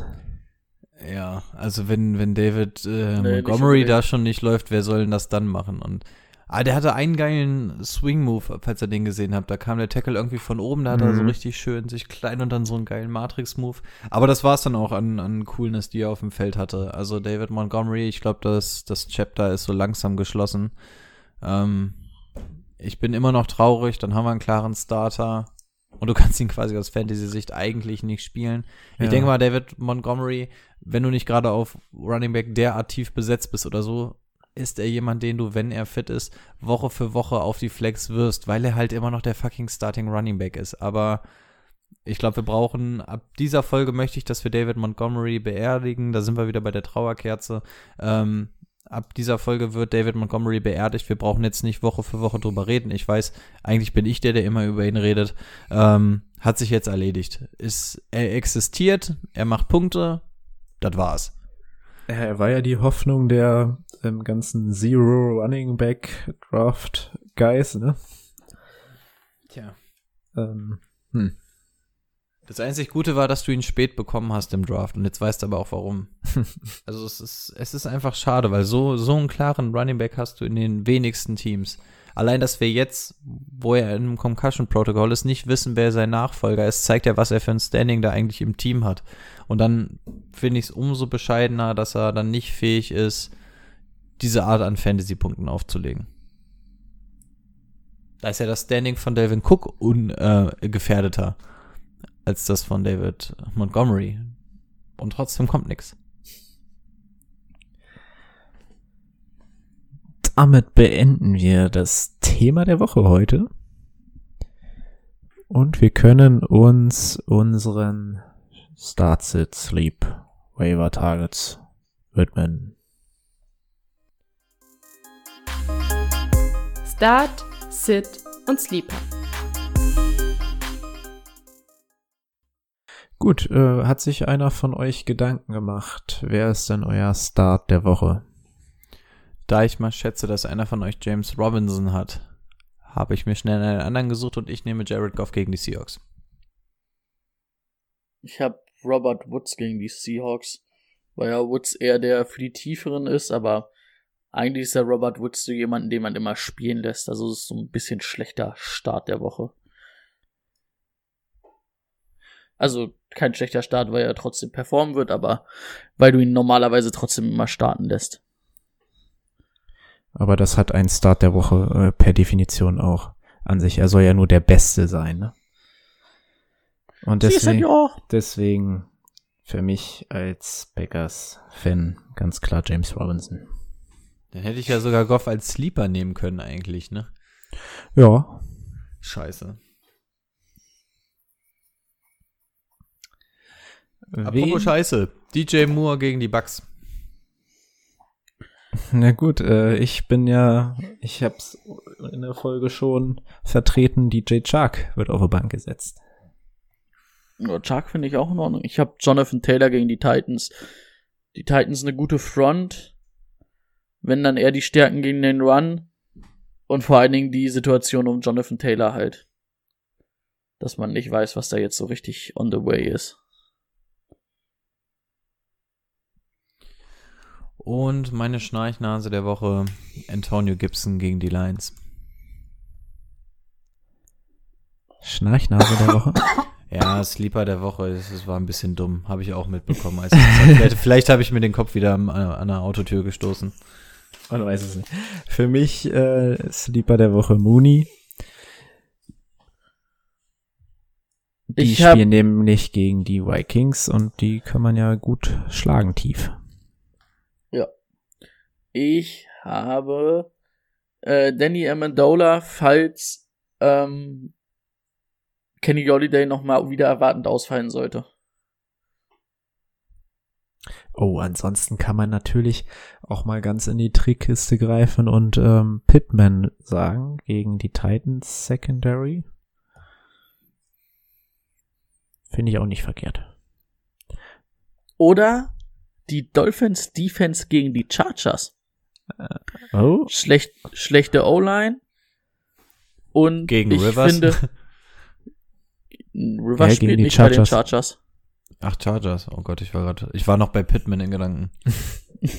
Ja, also wenn, wenn David äh, Nee, Montgomery da schon nicht läuft, wer soll denn das dann machen? Und ah, der hatte einen geilen Swing-Move, falls ihr den gesehen habt. Da kam der Tackle irgendwie von oben, da hat er so Mhm. richtig schön sich klein und dann so einen geilen Matrix-Move. Aber das war's dann auch an, an Coolness, die er auf dem Feld hatte. Also David Montgomery, ich glaube, das, das Chapter ist so langsam geschlossen. Ähm, ich bin immer noch traurig, dann haben wir einen klaren Starter. Und du <laughs> kannst ihn quasi aus Fantasy-Sicht eigentlich nicht spielen. Ich Ja. denke mal, David Montgomery, wenn du nicht gerade auf Running Back derart tief besetzt bist oder so, ist er jemand, den du, wenn er fit ist, Woche für Woche auf die Flex wirst, weil er halt immer noch der fucking Starting Running Back ist. Aber ich glaube, wir brauchen, ab dieser Folge möchte ich, dass wir David Montgomery beerdigen. Da sind wir wieder bei der Trauerkerze. Ähm, ab dieser Folge wird David Montgomery beerdigt. Wir brauchen jetzt nicht Woche für Woche drüber reden. Ich weiß, eigentlich bin ich der, der immer über ihn redet. Ähm, hat sich jetzt erledigt. Ist, er existiert, er macht Punkte, das war's. Er war ja die Hoffnung der ähm, ganzen Zero Running Back Draft Guys, ne? Tja. Ähm, hm. Das einzig Gute war, dass du ihn spät bekommen hast im Draft und jetzt weißt du aber auch warum. <laughs> also es ist, es ist einfach schade, weil so, so einen klaren Running Back hast du in den wenigsten Teams. Allein, dass wir jetzt, wo er im Concussion Protocol ist, nicht wissen, wer sein Nachfolger ist, zeigt ja, was er für ein Standing da eigentlich im Team hat. Und dann finde ich es umso bescheidener, dass er dann nicht fähig ist, diese Art an Fantasy-Punkten aufzulegen. Da ist ja das Standing von Delvin Cook ungefährdeter äh, als das von David Montgomery. Und trotzdem kommt nichts. Damit beenden wir das Thema der Woche heute. Und wir können uns unseren Start, Sit, Sleep, Waiver Targets widmen. Start, Sit und Sleeper. Gut, äh, hat sich einer von euch Gedanken gemacht? Wer ist denn euer Start der Woche? Da ich mal schätze, dass einer von euch James Robinson hat, habe ich mir schnell einen anderen gesucht und ich nehme Jared Goff gegen die Seahawks. Ich habe Robert Woods gegen die Seahawks, weil ja Woods eher der für die Tieferen ist, aber eigentlich ist der Robert Woods so jemand, den man immer spielen lässt. Also es ist so ein bisschen schlechter Start der Woche. Also kein schlechter Start, weil er trotzdem performen wird, aber weil du ihn normalerweise trotzdem immer starten lässt. Aber das hat ein Start der Woche äh, per Definition auch an sich. Er soll ja nur der Beste sein. Ne? Und deswegen, deswegen für mich als Packers-Fan ganz klar James Robinson. Dann hätte ich ja sogar Goff als Sleeper nehmen können eigentlich, ne? Ja. Scheiße. Wen? Apropos Scheiße. DJ Moore gegen die Bucks. Na gut, äh, ich bin ja, ich hab's in der Folge schon vertreten, DJ Chark wird auf die Bank gesetzt. Ja, Chark finde ich auch in Ordnung. Ich habe Jonathan Taylor gegen die Titans. Die Titans eine gute Front. Wenn dann eher die Stärken gegen den Run. Und vor allen Dingen die Situation um Jonathan Taylor halt. Dass man nicht weiß, was da jetzt so richtig on the way ist. Und meine Schnarchnase der Woche, Antonio Gibson gegen die Lions. Schnarchnase der Woche. <coughs> Ja, Sleeper der Woche, es war ein bisschen dumm, habe ich auch mitbekommen. Als ich <laughs> vielleicht vielleicht habe ich mir den Kopf wieder an, an der Autotür gestoßen. Man weiß es nicht. Für mich äh, Sleeper der Woche Mooney. Die Ich spielen nämlich gegen die Vikings und die kann man ja gut schlagen tief. Ich habe äh, Danny Amendola, falls ähm, Kenny Holiday nochmal wieder erwartend ausfallen sollte. Oh, ansonsten kann man natürlich auch mal ganz in die Trickkiste greifen und ähm, Pittman sagen gegen die Titans Secondary. Finde ich auch nicht verkehrt. Oder die Dolphins Defense gegen die Chargers. Oh, Schlecht, schlechte O-Line. Und Gegen ich Rivers? finde, <laughs> Rivers Ja, spielt gegen die nicht bei den Chargers. Ach, Chargers. Oh Gott, ich war gerade, ich war noch bei Pittman in Gedanken. <laughs>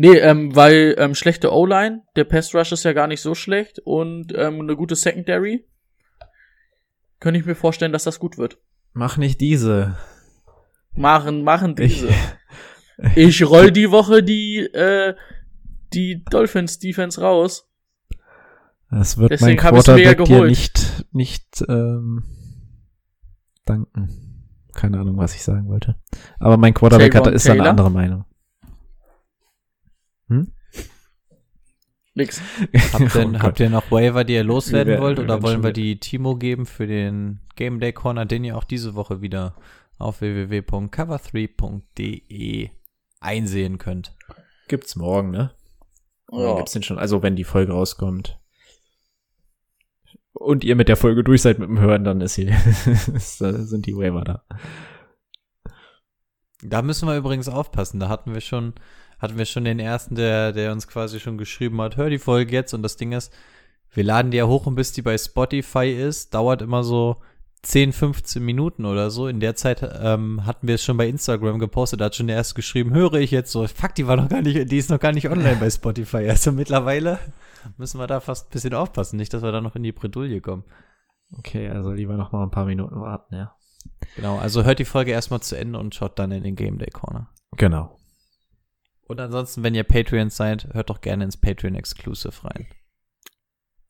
Nee, ähm, weil ähm, schlechte O-Line, der Pass Rush ist ja gar nicht so schlecht und ähm, eine gute Secondary. Könnte ich mir vorstellen, dass das gut wird. mach nicht diese. Machen, machen Ich, diese. <laughs> Ich roll die Woche die, äh, die Dolphins Defense raus. das wird Deswegen mein Quarterback dir geholt. nicht, nicht ähm, danken. Keine Ahnung, was ich sagen wollte. Aber mein Quarterback hat, ist da eine Taylor? andere Meinung. Hm? Nix. <laughs> Habt, denn, Oh habt ihr noch Waiver, die ihr loswerden Wir wollt? wir Oder wollen wir die Timo geben für den Game Day Corner, den ihr auch diese Woche wieder auf www.cover3.de einsehen könnt? Gibt's morgen, ne? Oder Ja. Gibt's den schon? Also wenn die Folge rauskommt. Und ihr mit der Folge durch seid mit dem Hören, dann ist hier, da <laughs> sind die Waiver da. Da müssen wir übrigens aufpassen. Da hatten wir schon, hatten wir schon den ersten, der, der uns quasi schon geschrieben hat, hör die Folge jetzt. Und das Ding ist, wir laden die ja hoch und bis die bei Spotify ist, dauert immer so 10, 15 Minuten oder so. In der Zeit ähm, hatten wir es schon bei Instagram gepostet, da hat schon der erste geschrieben, höre ich jetzt so, fuck, die war noch gar nicht, die ist noch gar nicht online bei Spotify. <laughs> Also mittlerweile müssen wir da fast ein bisschen aufpassen, nicht, dass wir da noch in die Bredouille kommen. Okay, also lieber noch mal ein paar Minuten warten, ja. Genau, also hört die Folge erstmal zu Ende und schaut dann in den Game Day Corner. Genau. Und ansonsten, wenn ihr Patreons seid, hört doch gerne ins Patreon Exclusive rein.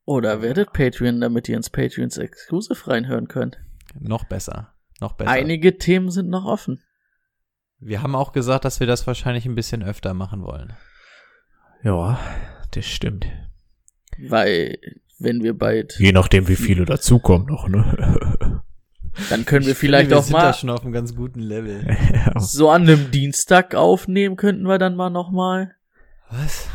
Oder werdet Patreon, damit ihr ins Patreons Exclusive reinhören könnt. Noch besser. Noch besser. Einige Themen sind noch offen. Wir haben auch gesagt, dass wir das wahrscheinlich ein bisschen öfter machen wollen. Ja, das stimmt. Weil, wenn wir bald, Je nachdem, wie viele dazukommen noch, ne? <laughs> dann können wir vielleicht wir auch sind mal da schon auf einem ganz guten Level. <laughs> ja. so an einem Dienstag aufnehmen, könnten wir dann mal nochmal. Was?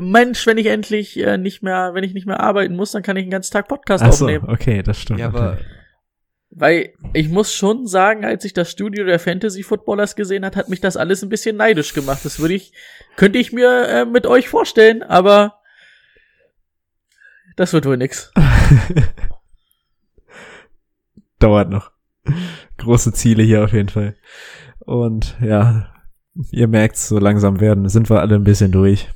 Mensch, wenn ich endlich äh, nicht mehr, wenn ich nicht mehr arbeiten muss, dann kann ich den ganzen Tag Podcast Ach so, aufnehmen. okay, das stimmt. Ja, aber okay. Weil ich muss schon sagen, als ich das Studio der Fantasy Footballers gesehen hat, hat mich das alles ein bisschen neidisch gemacht. Das würde ich, könnte ich mir äh, mit euch vorstellen, aber das wird wohl nix. <laughs> Dauert noch. Große Ziele hier auf jeden Fall. Und ja, ihr merkt, so langsam werden, sind wir alle ein bisschen durch.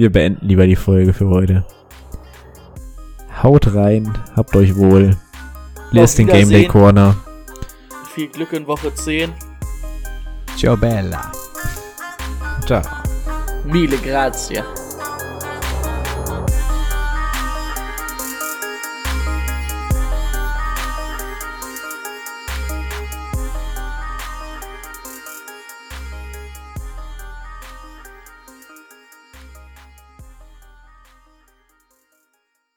Wir beenden lieber die Folge für heute. Haut rein, habt euch wohl. Lest den Game Day Wiedersehen. Corner. Viel Glück in Woche 10. Ciao Bella. Ciao. Mille grazie.